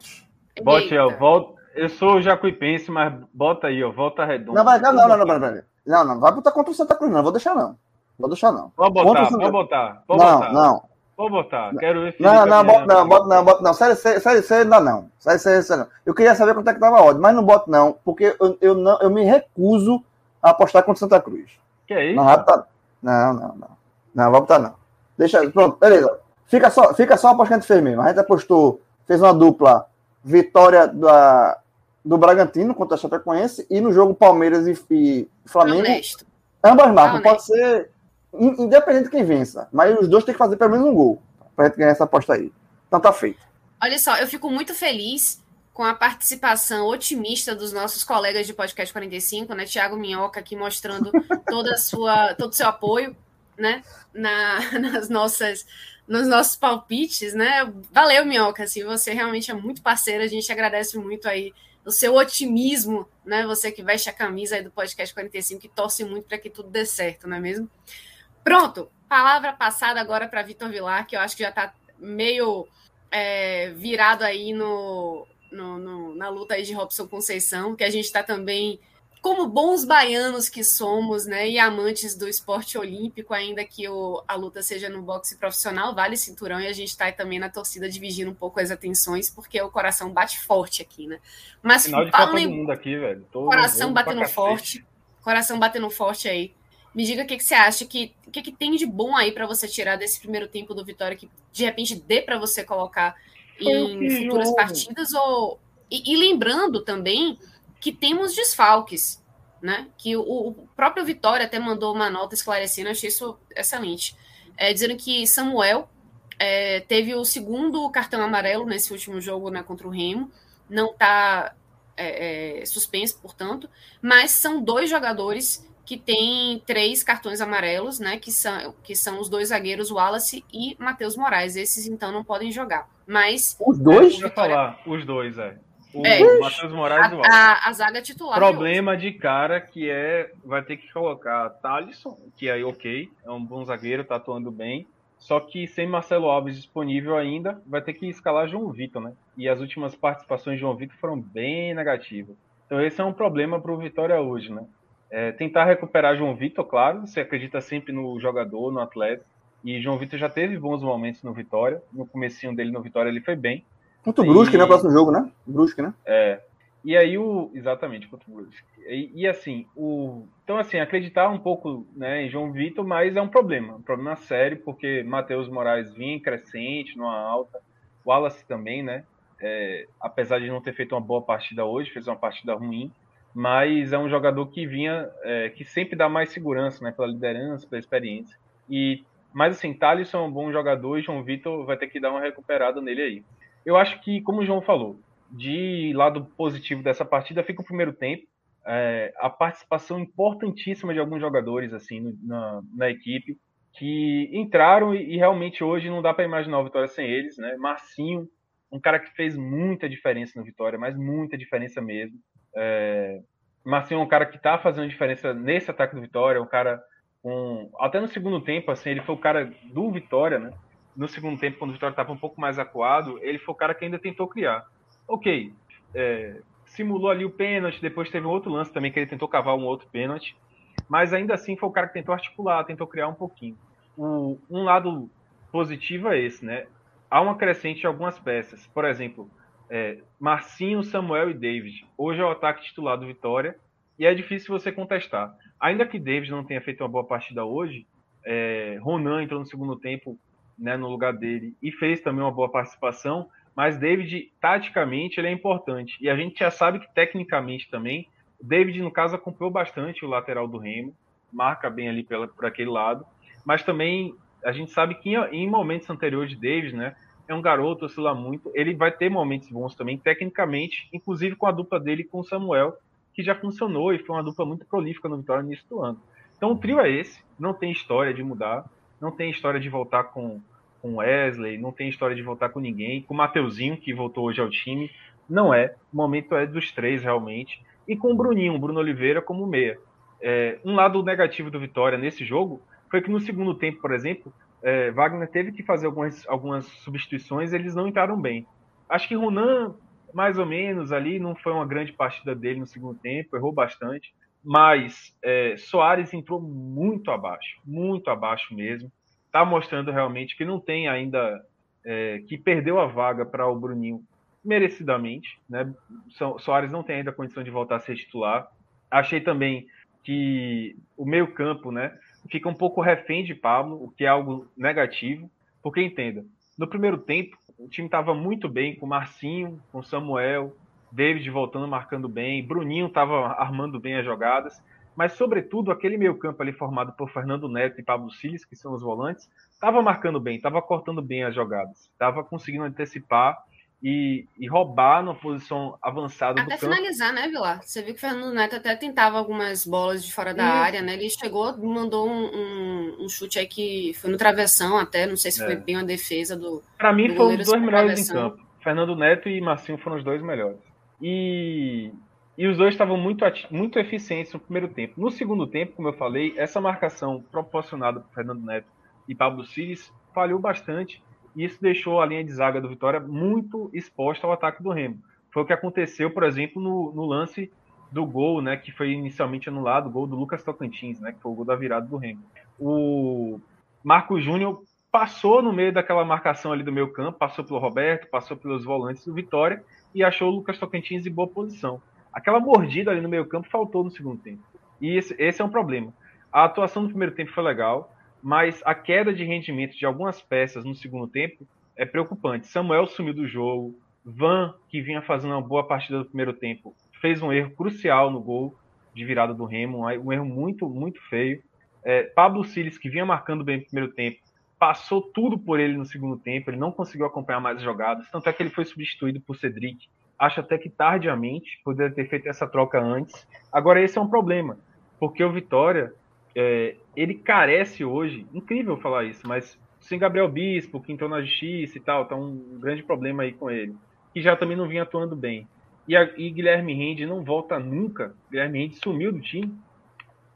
Bote, ó, volta, eu sou jacuipense, mas bota aí, ó, volta redonda.
Não, vai, não, não, não, não, não, não, não, vai botar contra o Santa Cruz, não, vou deixar não. Vou deixar não.
Vou botar, vou botar, vou
não,
botar.
Não,
Vou botar, quero ver.
Não, não, bota não, bota não, bota não. Série C, série C ainda não. Série C, série não. Eu queria saber quanto é que tava a ordem, mas não boto não, porque eu, eu, não, eu me recuso a apostar contra o Santa Cruz.
Que é isso?
Não, não, não, não. Não, vai botar não. Deixa, pronto, beleza. Fica só, fica só a aposta que a gente fez mesmo. A gente apostou, fez uma dupla vitória da do Bragantino contra a Chapecoense e no jogo Palmeiras e, e Flamengo. Honesto. Ambas marcas. Pode ser independente de quem vença, mas os dois têm que fazer pelo menos um gol para gente ganhar essa aposta aí. Então tá feito.
Olha só, eu fico muito feliz com a participação otimista dos nossos colegas de podcast 45, né? Tiago Minhoca aqui mostrando toda sua, todo o seu apoio, né? Na, nas nossas, nos nossos palpites, né? Valeu, Minhoca, assim, você realmente é muito parceiro, a gente agradece muito aí o seu otimismo, né? Você que veste a camisa aí do podcast 45 que torce muito para que tudo dê certo, não é mesmo? Pronto, palavra passada agora para Vitor Vilar, que eu acho que já está meio é, virado aí no, no, no, na luta aí de Robson Conceição, que a gente está também como bons baianos que somos, né, e amantes do esporte olímpico, ainda que o, a luta seja no boxe profissional, vale cinturão, e a gente está também na torcida dividindo um pouco as atenções, porque o coração bate forte aqui, né?
Mas Final de Copa do Mundo aqui, velho.
Tô coração batendo forte, coração batendo forte aí. Me diga o que, que você acha, que, o que, que tem de bom aí para você tirar desse primeiro tempo do Vitória, que de repente dê para você colocar em futuras partidas, ou... E, e lembrando também que temos desfalques, né? Que o, o, próprio Vitória até mandou uma nota esclarecendo, achei isso excelente, é, dizendo que Samuel é, teve o segundo cartão amarelo nesse último jogo né, contra o Remo, não está é, é, suspenso, portanto, mas são dois jogadores que têm três cartões amarelos, né? Que são, que são os dois zagueiros, Wallace e Matheus Moraes. Esses então não podem jogar. Mas.
Os dois?
É, falar, os dois, é. O é, Matheus Moraes
a, a, a, zaga titular.
Problema de, de, cara que é. Vai ter que colocar Thalisson, que aí ok, é um bom zagueiro, tá atuando bem. Só que sem Marcelo Alves disponível ainda, vai ter que escalar João Vitor, né? E as últimas participações de João Vitor foram bem negativas. Então esse é um problema para o Vitória hoje, né? É, tentar recuperar João Vitor, claro, você acredita sempre no jogador, no atleta, E João Vitor já teve bons momentos no Vitória. No comecinho dele no Vitória ele foi bem.
Muito Brusque, e... né? Próximo jogo, né? Brusque, né?
É. E aí o. Exatamente, contra o Brusque. E, e, assim, o. Então, assim, acreditar um pouco né, em João Vitor, mas é um problema. Um problema sério, porque Matheus Moraes vinha crescente, numa alta. O Wallace também, né? É, apesar de não ter feito uma boa partida hoje, fez uma partida ruim, mas é um jogador que vinha, é, que sempre dá mais segurança, né? Pela liderança, pela experiência. E, mas assim, Thalisson é um bom jogador e João Vitor vai ter que dar uma recuperada nele aí. Eu acho que, como o João falou, de lado positivo dessa partida fica o primeiro tempo. É, a participação importantíssima de alguns jogadores assim na, na equipe que entraram e, e realmente hoje não dá para imaginar a vitória sem eles, né? Marcinho, um cara que fez muita diferença no Vitória, mas muita diferença mesmo. É, Marcinho é um cara que está fazendo diferença nesse ataque do Vitória, um cara com até no segundo tempo, assim, ele foi o cara do Vitória, né? No segundo tempo, quando o Vitória estava um pouco mais acuado, ele foi o cara que ainda tentou criar ok, é, simulou ali o pênalti, depois teve um outro lance também que ele tentou cavar um outro pênalti, mas ainda assim foi o cara que tentou articular, tentou criar um pouquinho. O, um lado positivo é esse, né? Há uma crescente em algumas peças. Por exemplo, é, Marcinho, Samuel e David. Hoje é o ataque titular do Vitória e é difícil você contestar. Ainda que David não tenha feito uma boa partida hoje, é, Ronan entrou no segundo tempo né, no lugar dele e fez também uma boa participação mas David, taticamente, ele é importante. E a gente já sabe que, tecnicamente também, David, no caso, acompanhou bastante o lateral do Remo, marca bem ali pela, por aquele lado, mas também a gente sabe que em, em momentos anteriores de David, né, é um garoto, oscila muito, ele vai ter momentos bons também, tecnicamente, inclusive com a dupla dele com o Samuel, que já funcionou e foi uma dupla muito prolífica no Vitória no início do ano. Então o trio é esse, não tem história de mudar, não tem história de voltar com com Wesley, não tem história de voltar com ninguém, com o Mateuzinho, que voltou hoje ao time. Não é. O momento é dos três, realmente. E com o Bruninho, Bruno Oliveira, como meia. É, um lado negativo do Vitória nesse jogo foi que no segundo tempo, por exemplo, é, Wagner teve que fazer algumas, algumas substituições eles não entraram bem. Acho que Ronan, mais ou menos, ali, não foi uma grande partida dele no segundo tempo, errou bastante. Mas é, Soares entrou muito abaixo, muito abaixo mesmo está mostrando realmente que não tem ainda, é, que perdeu a vaga para o Bruninho merecidamente. Né? Soares não tem ainda condição de voltar a ser titular. Achei também que o meio-campo né, fica um pouco refém de Pablo, o que é algo negativo, porque entenda, no primeiro tempo o time estava muito bem com Marcinho, com Samuel, David voltando, marcando bem, Bruninho estava armando bem as jogadas mas sobretudo aquele meio campo ali formado por Fernando Neto e Pablo Siles, que são os volantes, estava marcando bem, estava cortando bem as jogadas, estava conseguindo antecipar e, e, roubar numa posição avançada
até
do campo.
Até finalizar, né, Vila? Você viu que o Fernando Neto até tentava algumas bolas de fora da Isso. área, né? Ele chegou, mandou um, um, um, chute aí que foi no travessão até, não sei se é. foi bem uma defesa do
Para mim foram os dois melhores em campo. Fernando Neto e Marcinho foram os dois melhores. E e os dois estavam muito, muito eficientes no primeiro tempo. No segundo tempo, como eu falei, essa marcação proporcionada por Fernando Neto e Pablo Cires falhou bastante. E isso deixou a linha de zaga do Vitória muito exposta ao ataque do Remo. Foi o que aconteceu, por exemplo, no, no lance do gol, né, que foi inicialmente anulado, o gol do Lucas Tocantins, né, que foi o gol da virada do Remo. O Marco Júnior passou no meio daquela marcação ali do meio campo, passou pelo Roberto, passou pelos volantes do Vitória e achou o Lucas Tocantins em boa posição. Aquela mordida ali no meio campo faltou no segundo tempo. E esse, esse é um problema. A atuação no primeiro tempo foi legal, mas a queda de rendimento de algumas peças no segundo tempo é preocupante. Samuel sumiu do jogo, Van, que vinha fazendo uma boa partida do primeiro tempo, fez um erro crucial no gol de virada do Remo, um erro muito, muito feio. É, Pablo Siles, que vinha marcando bem no primeiro tempo, passou tudo por ele no segundo tempo, ele não conseguiu acompanhar mais jogadas, tanto é que ele foi substituído por Cedric, acho até que tardiamente, poderia ter feito essa troca antes. Agora, esse é um problema, porque o Vitória, é, ele carece hoje, incrível falar isso, mas sem Gabriel Bispo, que entrou na justiça e tal, tá um grande problema aí com ele, que já também não vinha atuando bem. E, a, e Guilherme Rende não volta nunca, Guilherme Rende sumiu do time,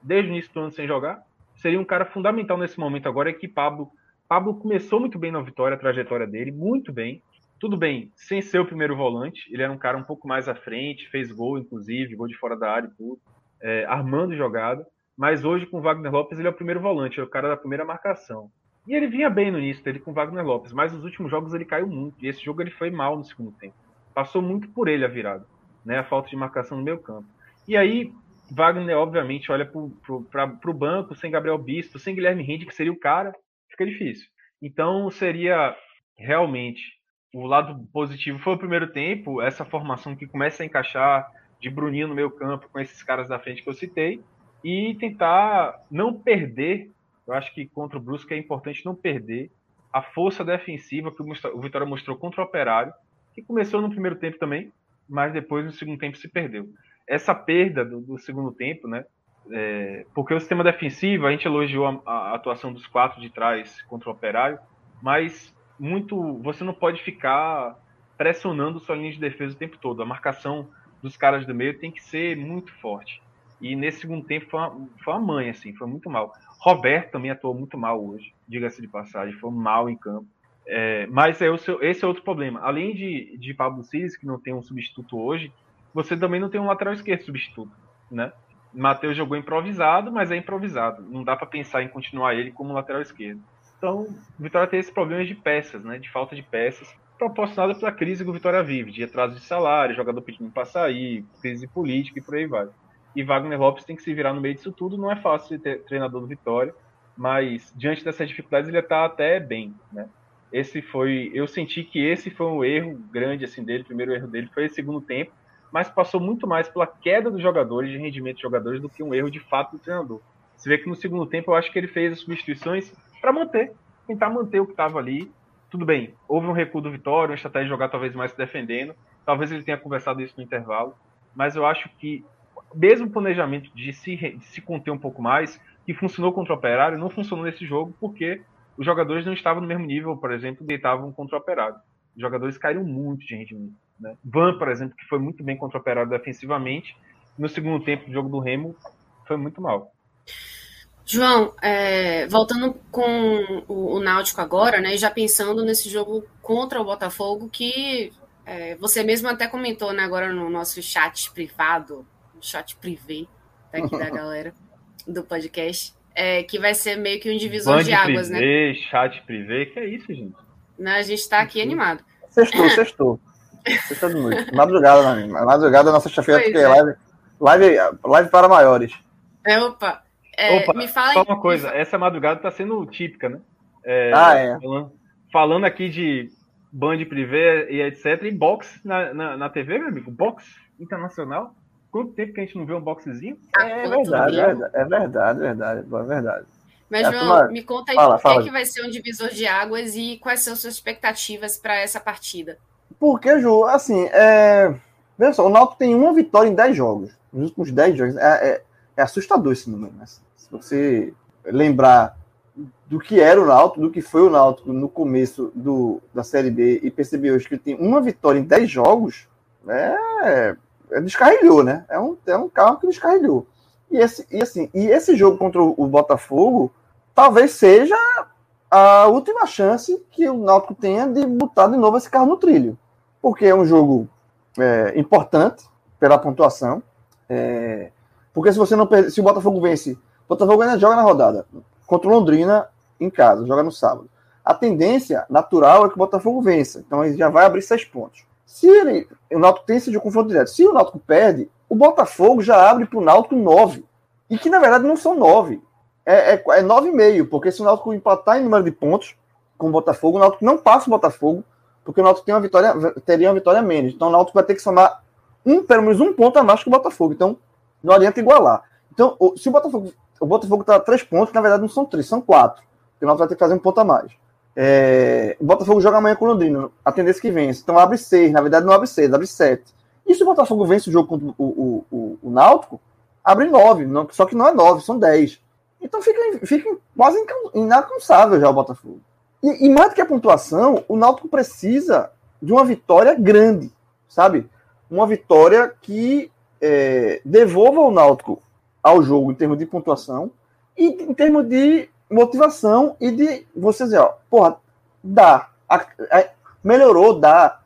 desde o início do ano sem jogar, seria um cara fundamental nesse momento agora, é que Pablo, Pablo começou muito bem na Vitória, a trajetória dele, muito bem, tudo bem, sem ser o primeiro volante, ele era um cara um pouco mais à frente, fez gol, inclusive, gol de fora da área e tudo, é, armando jogada. Mas hoje, com o Wagner Lopes, ele é o primeiro volante, é o cara da primeira marcação. E ele vinha bem no início dele com o Wagner Lopes, mas nos últimos jogos ele caiu muito. E esse jogo ele foi mal no segundo tempo. Passou muito por ele a virada, né? A falta de marcação no meio campo. E aí, Wagner, obviamente, olha para o banco, sem Gabriel Bispo, sem Guilherme Rinde, que seria o cara, fica difícil. Então, seria realmente o lado positivo foi o primeiro tempo, essa formação que começa a encaixar de Bruninho no meio campo com esses caras da frente que eu citei, e tentar não perder. Eu acho que contra o Brusque é importante não perder a força defensiva que o Vitória mostrou contra o Operário, que começou no primeiro tempo também, mas depois no segundo tempo se perdeu. Essa perda do, do segundo tempo, né? É, porque o sistema defensivo, a gente elogiou a, a, atuação dos quatro de trás contra o Operário, mas muito, você não pode ficar pressionando sua linha de defesa o tempo todo. A marcação dos caras do meio tem que ser muito forte. E nesse segundo tempo foi uma, foi uma mãe, assim, foi muito mal. Roberto também atuou muito mal hoje, diga-se de passagem, foi mal em campo. É, mas é o seu, esse é outro problema. Além de, de Pablo Cis, que não tem um substituto hoje, você também não tem um lateral esquerdo substituto, né? Matheus jogou improvisado, mas é improvisado. Não dá para pensar em continuar ele como lateral esquerdo. Então, o Vitória tem esse problema de peças, né? De falta de peças, proporcionada pela crise que o Vitória vive, de atraso de salário, jogador pedindo para sair, crise política e por aí vai e Wagner Lopes tem que se virar no meio disso tudo. Não é fácil ser treinador do Vitória, mas diante dessas dificuldades ele está até bem, né? Esse foi, eu senti que esse foi um erro grande assim dele. O primeiro erro dele foi o segundo tempo, mas passou muito mais pela queda dos jogadores, de rendimento dos jogadores, do que um erro de fato do treinador. Você vê que no segundo tempo eu acho que ele fez as substituições para manter, tentar manter o que estava ali. Tudo bem, houve um recuo do Vitória, uma estratégia de jogar talvez mais se defendendo. Talvez ele tenha conversado isso no intervalo, mas eu acho que mesmo planejamento de se, de se conter um pouco mais, que funcionou contra o Operário, não funcionou nesse jogo porque os jogadores não estavam no mesmo nível, por exemplo, que estavam contra o Operário. Os jogadores caíram muito de rendimento. Né? Van, por exemplo, que foi muito bem contra o Operário defensivamente, no segundo tempo do jogo do Remo, foi muito mal.
João, é, voltando com o, o, Náutico agora, né, já pensando nesse jogo contra o Botafogo, que é, você mesmo até comentou né, agora no nosso chat privado, chat privé daqui da galera do podcast, é, que vai ser meio que um divisor Band de águas,
né?
privê,
né? Chat privê, que é isso, gente?
Não, a gente tá aqui animado.
Sextou, sextou. Sextou de noite. Madrugada, né? Madrugada na sexta-feira, porque é. live, live, live para maiores.
É, opa. É,
opa,
me fala
só uma coisa, essa madrugada tá sendo típica, né?
É, ah, é.
Falando, falando, aqui de Band privê e etc. E box na, na, na TV, meu amigo? Box internacional. Quanto tempo que a gente não vê um boxezinho?
Ah, é, verdade, é, verdade, é verdade, é verdade, é verdade.
Mas, é, João, me conta aí fala, por que, que vai ser um divisor de águas e quais são suas expectativas para essa partida?
Porque, Ju, assim, é... veja só, o Náutico tem uma vitória em 10 jogos. Nos últimos 10 jogos. É, é, é assustador esse número, né? Se você lembrar do que era o Náutico, do que foi o Náutico no começo do, da Série B e perceber hoje que ele tem uma vitória em 10 jogos, é descarrilhou, né? É um, é um carro que descarrilhou. E esse, e, assim, e esse jogo contra o Botafogo talvez seja a última chance que o Náutico tenha de botar de novo esse carro no trilho. Porque é um jogo é, importante pela pontuação. É, porque se você não se o Botafogo vence, o Botafogo ainda joga na rodada contra o Londrina em casa, joga no sábado. A tendência natural é que o Botafogo vença. Então ele já vai abrir seis pontos. Se ele, o Náutico tem esse de confronto direto, se o Náutico perde, o Botafogo já abre para o Náutico nove. E que na verdade não são nove. É, é, é nove e meio, porque se o Náutico empatar em número de pontos com o Botafogo, o Náutico não passa o Botafogo, porque o Náutico tem uma vitória, teria uma vitória menos. Então o Náutico vai ter que somar um, pelo menos um ponto a mais que o Botafogo. Então não adianta igualar. Então, se o Botafogo. O Botafogo está três pontos, na verdade não são três, são quatro. O Náutico vai ter que fazer um ponto a mais. É, o Botafogo joga amanhã com o Londrina, a tendência que vence. Então abre seis, na verdade não abre seis, abre sete. E se o Botafogo vence o jogo contra o, o, o, o Náutico, abre nove, não, só que não é nove, são dez. Então fica, fica quase inalcançável já o Botafogo. E, e, mais do que a pontuação, o Náutico precisa de uma vitória grande, sabe? Uma vitória que é, devolva o Náutico ao jogo em termos de pontuação e em termos de motivação e de você dizer, ó, porra, dá. A, a, melhorou, dá.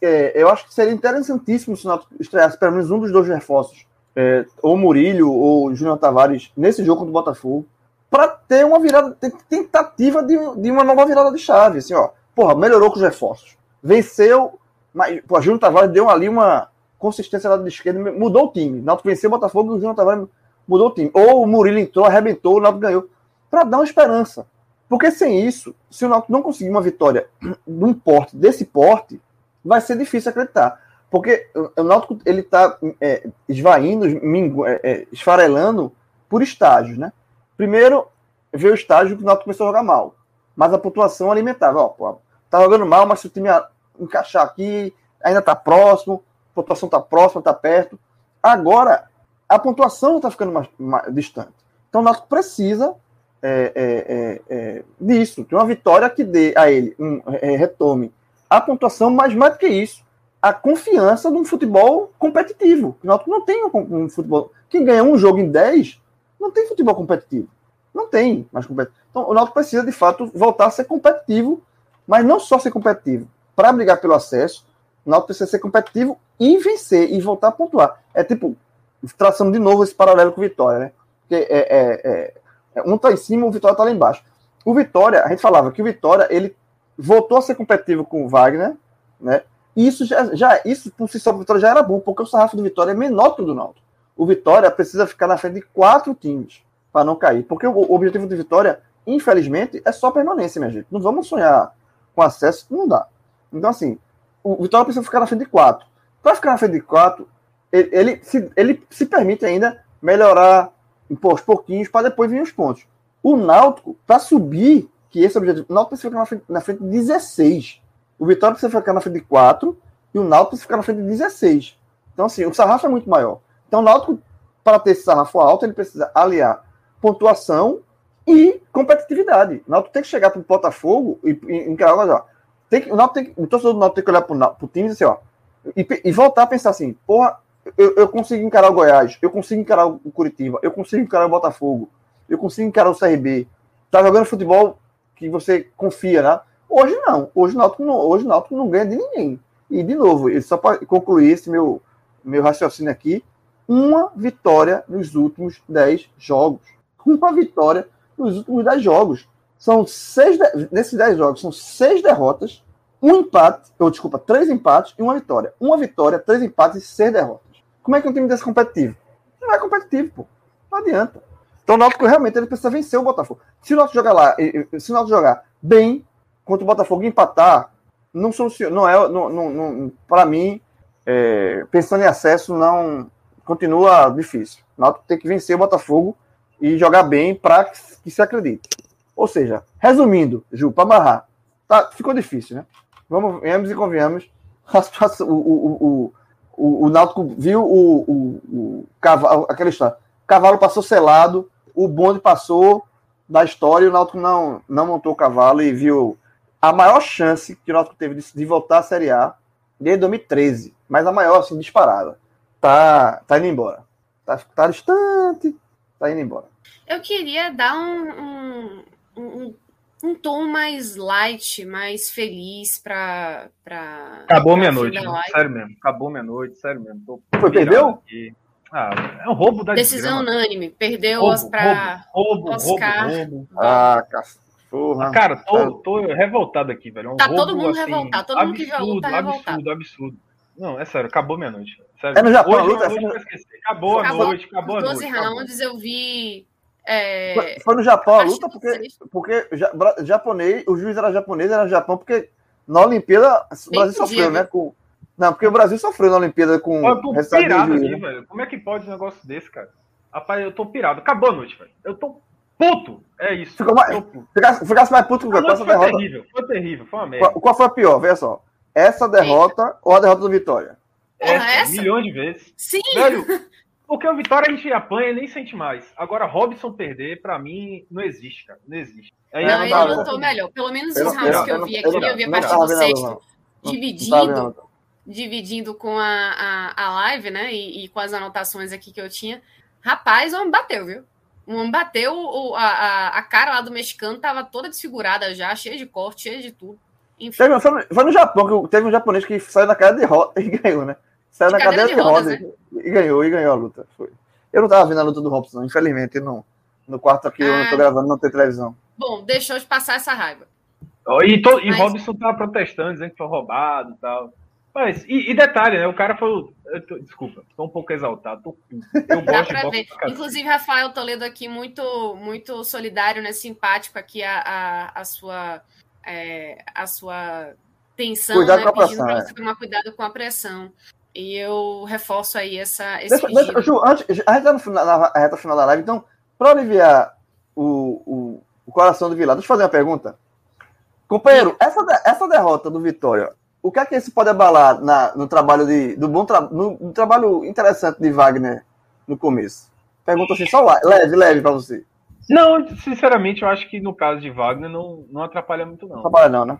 É, eu acho que seria interessantíssimo se o Náutico estreasse pelo menos um dos dois reforços, é, ou Murilho ou Júnior Tavares, nesse jogo contra o Botafogo. para ter uma virada, tentativa de, de uma nova virada de chave. Assim, ó, porra, melhorou com os reforços. Venceu, mas pô, Júnior Tavares deu ali uma consistência lado de esquerda, mudou o time. O Náutico venceu o Botafogo e o Júnior Tavares mudou o time. Ou o Murilo entrou, arrebentou, o Náutico ganhou. Para dar uma esperança. Porque sem isso, se o Náutico não conseguir uma vitória de um porte, desse porte, vai ser difícil acreditar. Porque o Náutico ele está é, esvaindo, é, é, esfarelando por estágios, né? Primeiro, veio o estágio que o Náutico começou a jogar mal. Mas a pontuação alimentava. Ó, pô, tá jogando mal, mas se o time encaixar aqui, ainda tá próximo, a pontuação tá próxima, tá perto. Agora, a pontuação está ficando mais, mais, distante. Então o Náutico precisa é, é, é, é disso, de uma vitória que dê a ele, um, é, retome a pontuação, mas mais do que isso, a confiança num futebol competitivo. O Náutico não tem um, um futebol. Quem ganha um jogo em 10 não tem futebol competitivo. Não tem mais competitivo. Então, o Náutico precisa, de fato, voltar a ser competitivo, mas não só ser competitivo. Para brigar pelo acesso, o Náutico precisa ser competitivo e vencer, e voltar a pontuar. É tipo, traçando de novo esse paralelo com o Vitória, né? Porque é, é, é, um tá em cima, o Vitória tá lá embaixo. O Vitória, a gente falava que o Vitória, ele voltou a ser competitivo com o Wagner, né? E isso já, já isso por si só o Vitória já era bom, porque o sarrafo do Vitória é menor que o do Náutico o Vitória precisa ficar na frente de quatro times para não cair. Porque o, objetivo do Vitória, infelizmente, é só permanência, minha gente. Não vamos sonhar com acesso, não dá. Então, assim, o Vitória precisa ficar na frente de quatro. Para ficar na frente de quatro, ele, ele, se, ele se permite ainda melhorar aos pouquinhos para depois vir os pontos. O Náutico, para subir, que esse é o objetivo, o Náutico precisa ficar na frente, na frente de 16. O Vitória precisa ficar na frente de 4 e o Náutico precisa ficar na frente de 16. Então, assim, o sarrafo é muito maior. Então, o Náutico, para ter esse sarrafo alto, ele precisa aliar pontuação e competitividade. O Náutico tem que chegar para o Botafogo e, encarar, ó, tem que, o, Náutico o torcedor do Náutico tem que olhar para o time e assim, ó, e, e, voltar a pensar assim, porra, eu, eu, consigo encarar o Goiás, eu consigo encarar o Curitiba, eu consigo encarar o Botafogo, eu consigo encarar o CRB. Tá jogando futebol que você confia, né? Hoje não. Hoje o Náutico não, hoje o Náutico não ganha de ninguém. E, de novo, só para concluir esse meu, meu raciocínio aqui, uma vitória nos últimos 10 jogos. Uma vitória nos últimos 10 jogos. São seis, de... nesses 10 jogos, são seis derrotas, um empate, ou desculpa, três empates e uma vitória. Uma vitória, três empates e seis derrotas. Como é que um time desse competitivo? Não é competitivo, pô. Não adianta. Então o Náutico realmente ele precisa vencer o Botafogo. Se o Náutico jogar lá, se o Náutico jogar bem contra o Botafogo empatar, não não é, não, não, não para mim, é, pensando em acesso, não continua difícil. O tem que vencer o Botafogo e jogar bem para que se acredite. Ou seja, resumindo, Ju, para amarrar, tá, ficou difícil, né? Vamos, vemos e convenhamos. O, o, o, o, o Náutico viu o, o, o cavalo, aquela história. O cavalo passou selado, o bonde passou da história e o Náutico não, não montou o cavalo e viu a maior chance que o Náutico teve de, de voltar à Série A desde 2013, mas a maior, assim, disparada tá, tá indo embora. Tá, tá distante, tá indo embora.
Eu queria dar um, um, um, um tom mais light, mais feliz pra. pra
Acabou meia-noite, sério mesmo. Acabou meia-noite, sério mesmo. Tô
Foi, perdeu?
Aqui. Ah, é um roubo da
Decisão unânime. Perdeu roubo, pra
roubo, Oscar. Roubo, roubo.
Ah, Porra.
Cara, tô, tô revoltado aqui, velho. É um
tá roubo, todo mundo assim, revoltado. Todo absurdo, mundo que jogou tá revoltado.
Absurdo, absurdo. Não, é sério, acabou minha noite.
Sério. É no Japão,
Hoje,
luta,
noite, acabou, a noite, acabou a noite. 12
rounds eu vi. É...
Foi, no Japão a luta, porque, porque japonês, o juiz era japonês, era no Japão, porque na Olimpíada o Brasil sofreu, né? Com... Não, porque o Brasil sofreu na Olimpíada com.
Eu tô pirado aqui, né? velho. Como é que pode um negócio desse, cara? Rapaz, eu tô pirado. Acabou a noite, velho. Eu tô puto. É isso.
Ficou mais, ficasse, ficasse mais puto com essa
derrota. Foi terrível, foi terrível, foi uma merda.
Qual, qual foi a pior? Veja só. Essa derrota Eita. ou a derrota do Vitória?
Essa, essa? milhões de vezes.
Sim.
Velho, porque o Vitória a gente apanha e nem sente mais. Agora, Robson perder, pra mim, não existe, cara. Não existe.
Aí, não, não ele lutou melhor. Pelo menos os rounds que eu vi aqui, eu vi a partir do sexto, dividindo, dividindo com a, a, a live, né? E, e, com as anotações aqui que eu tinha. Rapaz, o homem bateu, viu? O homem bateu, o, a, a cara lá do mexicano tava toda desfigurada já, cheia de corte, cheia de tudo.
Teve, foi, foi, no Japão que teve um japonês que saiu na cadeira de roda e ganhou, né? Saiu de na cadeira, de, roda né? e ganhou, e ganhou a luta. Foi. Eu não tava vendo a luta do Robson, infelizmente, não. No quarto aqui, ah. onde eu tô gravando, não tem televisão.
Bom, deixou de passar essa raiva.
E, to, e Mas... Robson tava protestando, dizendo que foi roubado e tal. Mas, e, e, detalhe, né? O cara foi. Tô, desculpa, tô um pouco exaltado. Tô,
eu gosto de ver. Inclusive, Rafael Toledo aqui, muito, muito solidário, né? Simpático aqui a, a, a sua. É, a sua tensão,
cuidado
né?
Com a pressão,
pra você é. tomar cuidado com a pressão. E eu reforço aí essa, esse
deixa, deixa, Ju, antes, a gente tá no final, na reta final da live, então, para aliviar o, o, o, coração do Vilar, deixa eu fazer uma pergunta. Companheiro, essa, essa derrota do Vitória, o que é que isso pode abalar na, no trabalho de, do bom tra, no, no, trabalho interessante de Wagner no começo? Pergunta assim, só leve, leve para você.
Não, sinceramente, eu acho que no caso de Wagner não, não atrapalha muito, não.
Atrapalha não, né?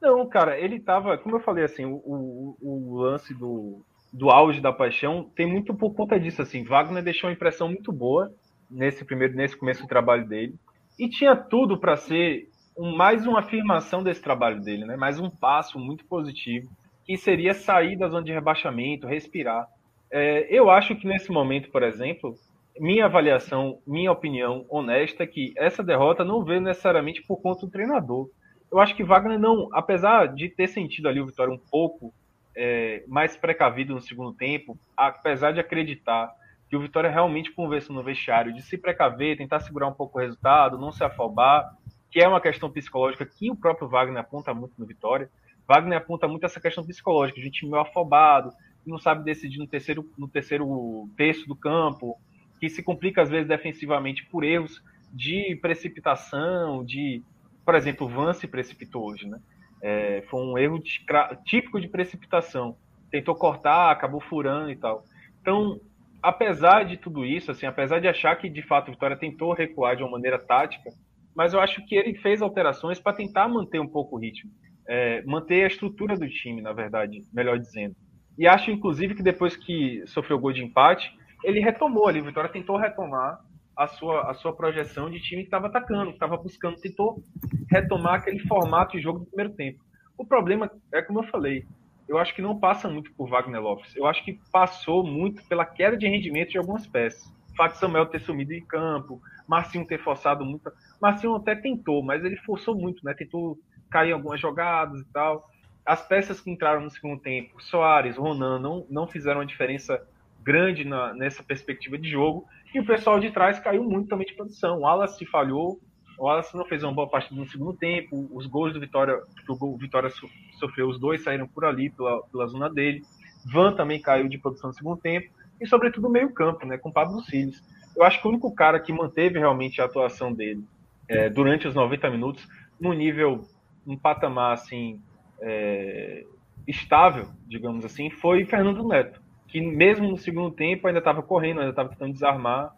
Não, cara, ele tava, como eu falei, assim, o, o, o lance do, do auge da paixão tem muito por conta disso, assim. Wagner deixou uma impressão muito boa nesse primeiro, nesse começo do trabalho dele e tinha tudo para ser mais uma afirmação desse trabalho dele, né? Mais um passo muito positivo que seria sair da zona de rebaixamento, respirar. É, eu acho que nesse momento, por exemplo, minha avaliação, minha opinião honesta é que essa derrota não veio necessariamente por conta do treinador eu acho que Wagner não, apesar de ter sentido ali o Vitória um pouco é, mais precavido no segundo tempo, apesar de acreditar que o Vitória realmente conversou no vestiário de se precaver, tentar segurar um pouco o resultado, não se afobar, que é uma questão psicológica que o próprio Wagner aponta muito no Vitória. Wagner aponta muito essa questão psicológica, time meio afobado, que não sabe decidir no terceiro, no terceiro terço do campo, que se complica às vezes defensivamente por erros de precipitação, de por exemplo, o Van se precipitou hoje, né? É, foi um erro de, típico de precipitação. Tentou cortar, acabou furando e tal. Então, apesar de tudo isso, assim, apesar de achar que de fato o Vitória tentou recuar de uma maneira tática, mas eu acho que ele fez alterações para tentar manter um pouco o ritmo, é, manter a estrutura do time, na verdade, melhor dizendo. E acho, inclusive, que depois que sofreu o gol de empate, ele retomou ali, o Vitória tentou retomar a sua, a sua projeção de time que estava atacando, que estava buscando, tentou retomar aquele formato de jogo do primeiro tempo. O problema é como eu falei, eu acho que não passa muito por Wagner Lopes. Eu acho que passou muito pela queda de rendimento de algumas peças. O fato de Samuel ter sumido em campo, Marcinho ter forçado muito. Marcinho até tentou, mas ele forçou muito, né? Tentou cair algumas jogadas e tal. As peças que entraram no segundo tempo, Soares, Ronan, não, não fizeram uma diferença grande na, nessa perspectiva de jogo. E o pessoal de trás caiu muito também de produção. O Wallace falhou, o Wallace não fez uma boa partida no segundo tempo. Os gols do Vitória, que o Vitória sofreu, os dois saíram por ali, pela, pela zona dele. Van também caiu de produção no segundo tempo. E, sobretudo, o meio-campo, né, com Pablo Siles. Eu acho que o único cara que manteve realmente a atuação dele é, durante os 90 minutos, no nível, um patamar assim, é, estável, digamos assim, foi Fernando Neto que mesmo no segundo tempo ainda estava correndo, ainda estava tentando desarmar.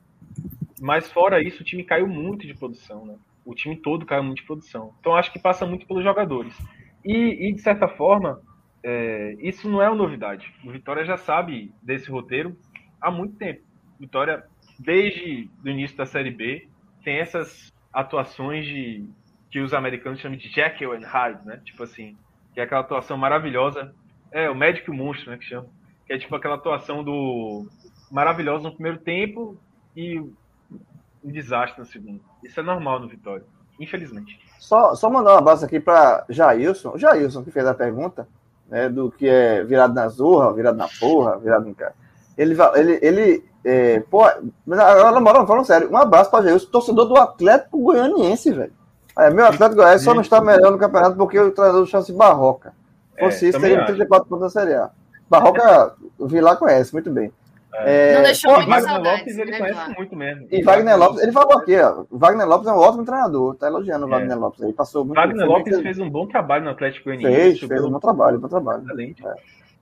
Mas fora isso, o time caiu muito de produção, né? O time todo caiu muito de produção. Então acho que passa muito pelos jogadores. E, e de certa forma, é, isso não é uma novidade. O Vitória já sabe desse roteiro há muito tempo. Vitória, desde o início da Série B, tem essas atuações de que os americanos chamam de Jekyll and Hyde, né? Tipo assim, que é aquela atuação maravilhosa. É, o médico e o monstro, né? Que chama que é tipo aquela atuação do maravilhosa no primeiro tempo e um desastre no segundo. Isso é normal no Vitória, infelizmente.
Só, só mandar um abraço aqui para Jailson, o Jailson que fez a pergunta, né, do que é virado na zorra, virado na porra, virado em cara. Ele, ele, ele é, pô, mas agora, na moral, falando sério, um abraço para Jailson, torcedor do Atlético Goianiense, velho. É, meu Atlético Goianiense só não está melhor no campeonato porque o treinador chama-se Barroca. Se fosse é, isso, teria 34 pontos da Série A. Barroca, o Vilar conhece muito bem.
É, não deixou
pô, Wagner saudades, Lopes, ele né, conhece muito mesmo.
E Wagner Lopes, ele falou aqui, ó. Wagner Lopes é um ótimo treinador. Tá elogiando o é. Wagner Lopes aí. Passou muito
Wagner Lopes fez, fez um bom trabalho no Atlético
Goianiense. Fez, fez um bom trabalho, um bom trabalho. Excelente. É.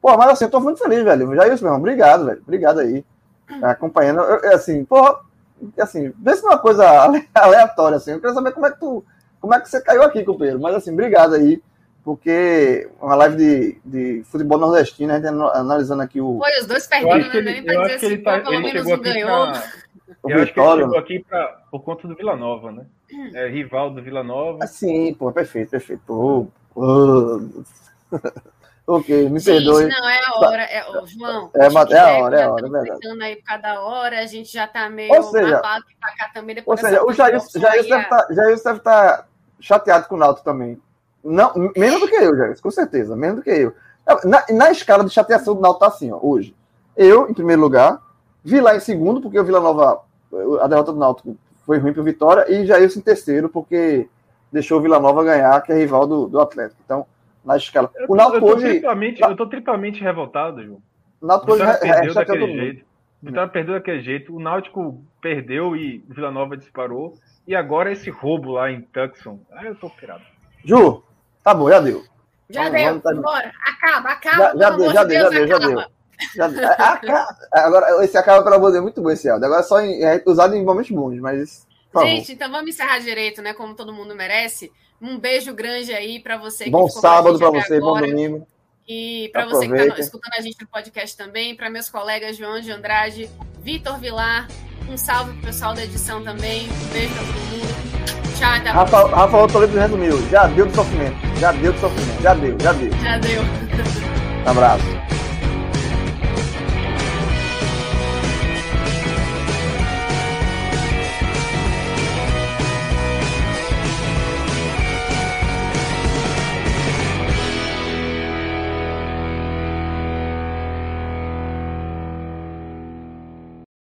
Pô, mas assim, eu tô muito feliz, velho. Já isso, meu irmão. Obrigado, velho. Obrigado aí. Acompanhando. Eu, assim, porra, assim, vê se é uma coisa aleatória, assim. Eu quero saber como é que tu. Como é que você caiu aqui, companheiro? Mas assim, obrigado aí porque uma live de, de futebol nordestino, a gente analisando aqui o.
Foi, os dois perderam, né? Nem
pra dizer assim, tá, pelo menos um ganhou. Pra, o eu Vitória, acho que ele chegou aqui pra, por conta do Vila Nova, né? É rival do Vila Nova.
Ah, sim, pô, perfeito, perfeito. Pô, pô. Ok, me Gente, perdoe.
Não, é a hora. É, oh, João,
é, é, é a hora, é a hora, é verdade.
aí por cada hora, a gente já tá meio
ou seja, pra cá também. Depois ou seja, o Jair, Jair, deve tá, Jair deve estar tá chateado com o Náutico também. Não, menos do que eu, Jair, com certeza, menos do que eu. Na, na escala de chateação do Náutico tá assim, ó, hoje. Eu, em primeiro lugar, vi lá em segundo, porque o Vila Nova, a derrota do Náutico foi ruim para o Vitória, e Jair em terceiro, porque deixou o Vila Nova ganhar, que é rival do, do Atlético. Então, na escala.
Eu, o Náutico eu hoje. Triplamente, eu tô triplamente revoltado, João.
O Náutico hoje
perdeu é, daquele jeito. O Vitória perdeu daquele jeito. O Náutico perdeu e o Vila Nova disparou. E agora esse roubo lá em Tucson. Ah, eu tô pirado.
Ju, tá bom, já deu.
Já vamos, deu, vamos, tá bora. Acaba, acaba.
Já, já deu, já deu, já deu, já deu. Já, acaba. Agora, esse acaba pelo amor de Deus, muito bom esse áudio. Agora só em, é usado em momentos bons, mas.
Gente, então vamos encerrar direito, né? Como todo mundo merece. Um beijo grande aí para você.
Bom sábado para você, agora. bom domingo.
E para você que está escutando a gente no podcast também, para meus colegas João de Andrade, Vitor Vilar, um salve pro pessoal da edição também. Um beijo para todo mundo. Tchau, até
Rafa, próxima. Rafael Toledo resumiu. Já deu de sofrimento. Já deu de sofrimento. Já deu, já deu.
Já deu.
Um abraço.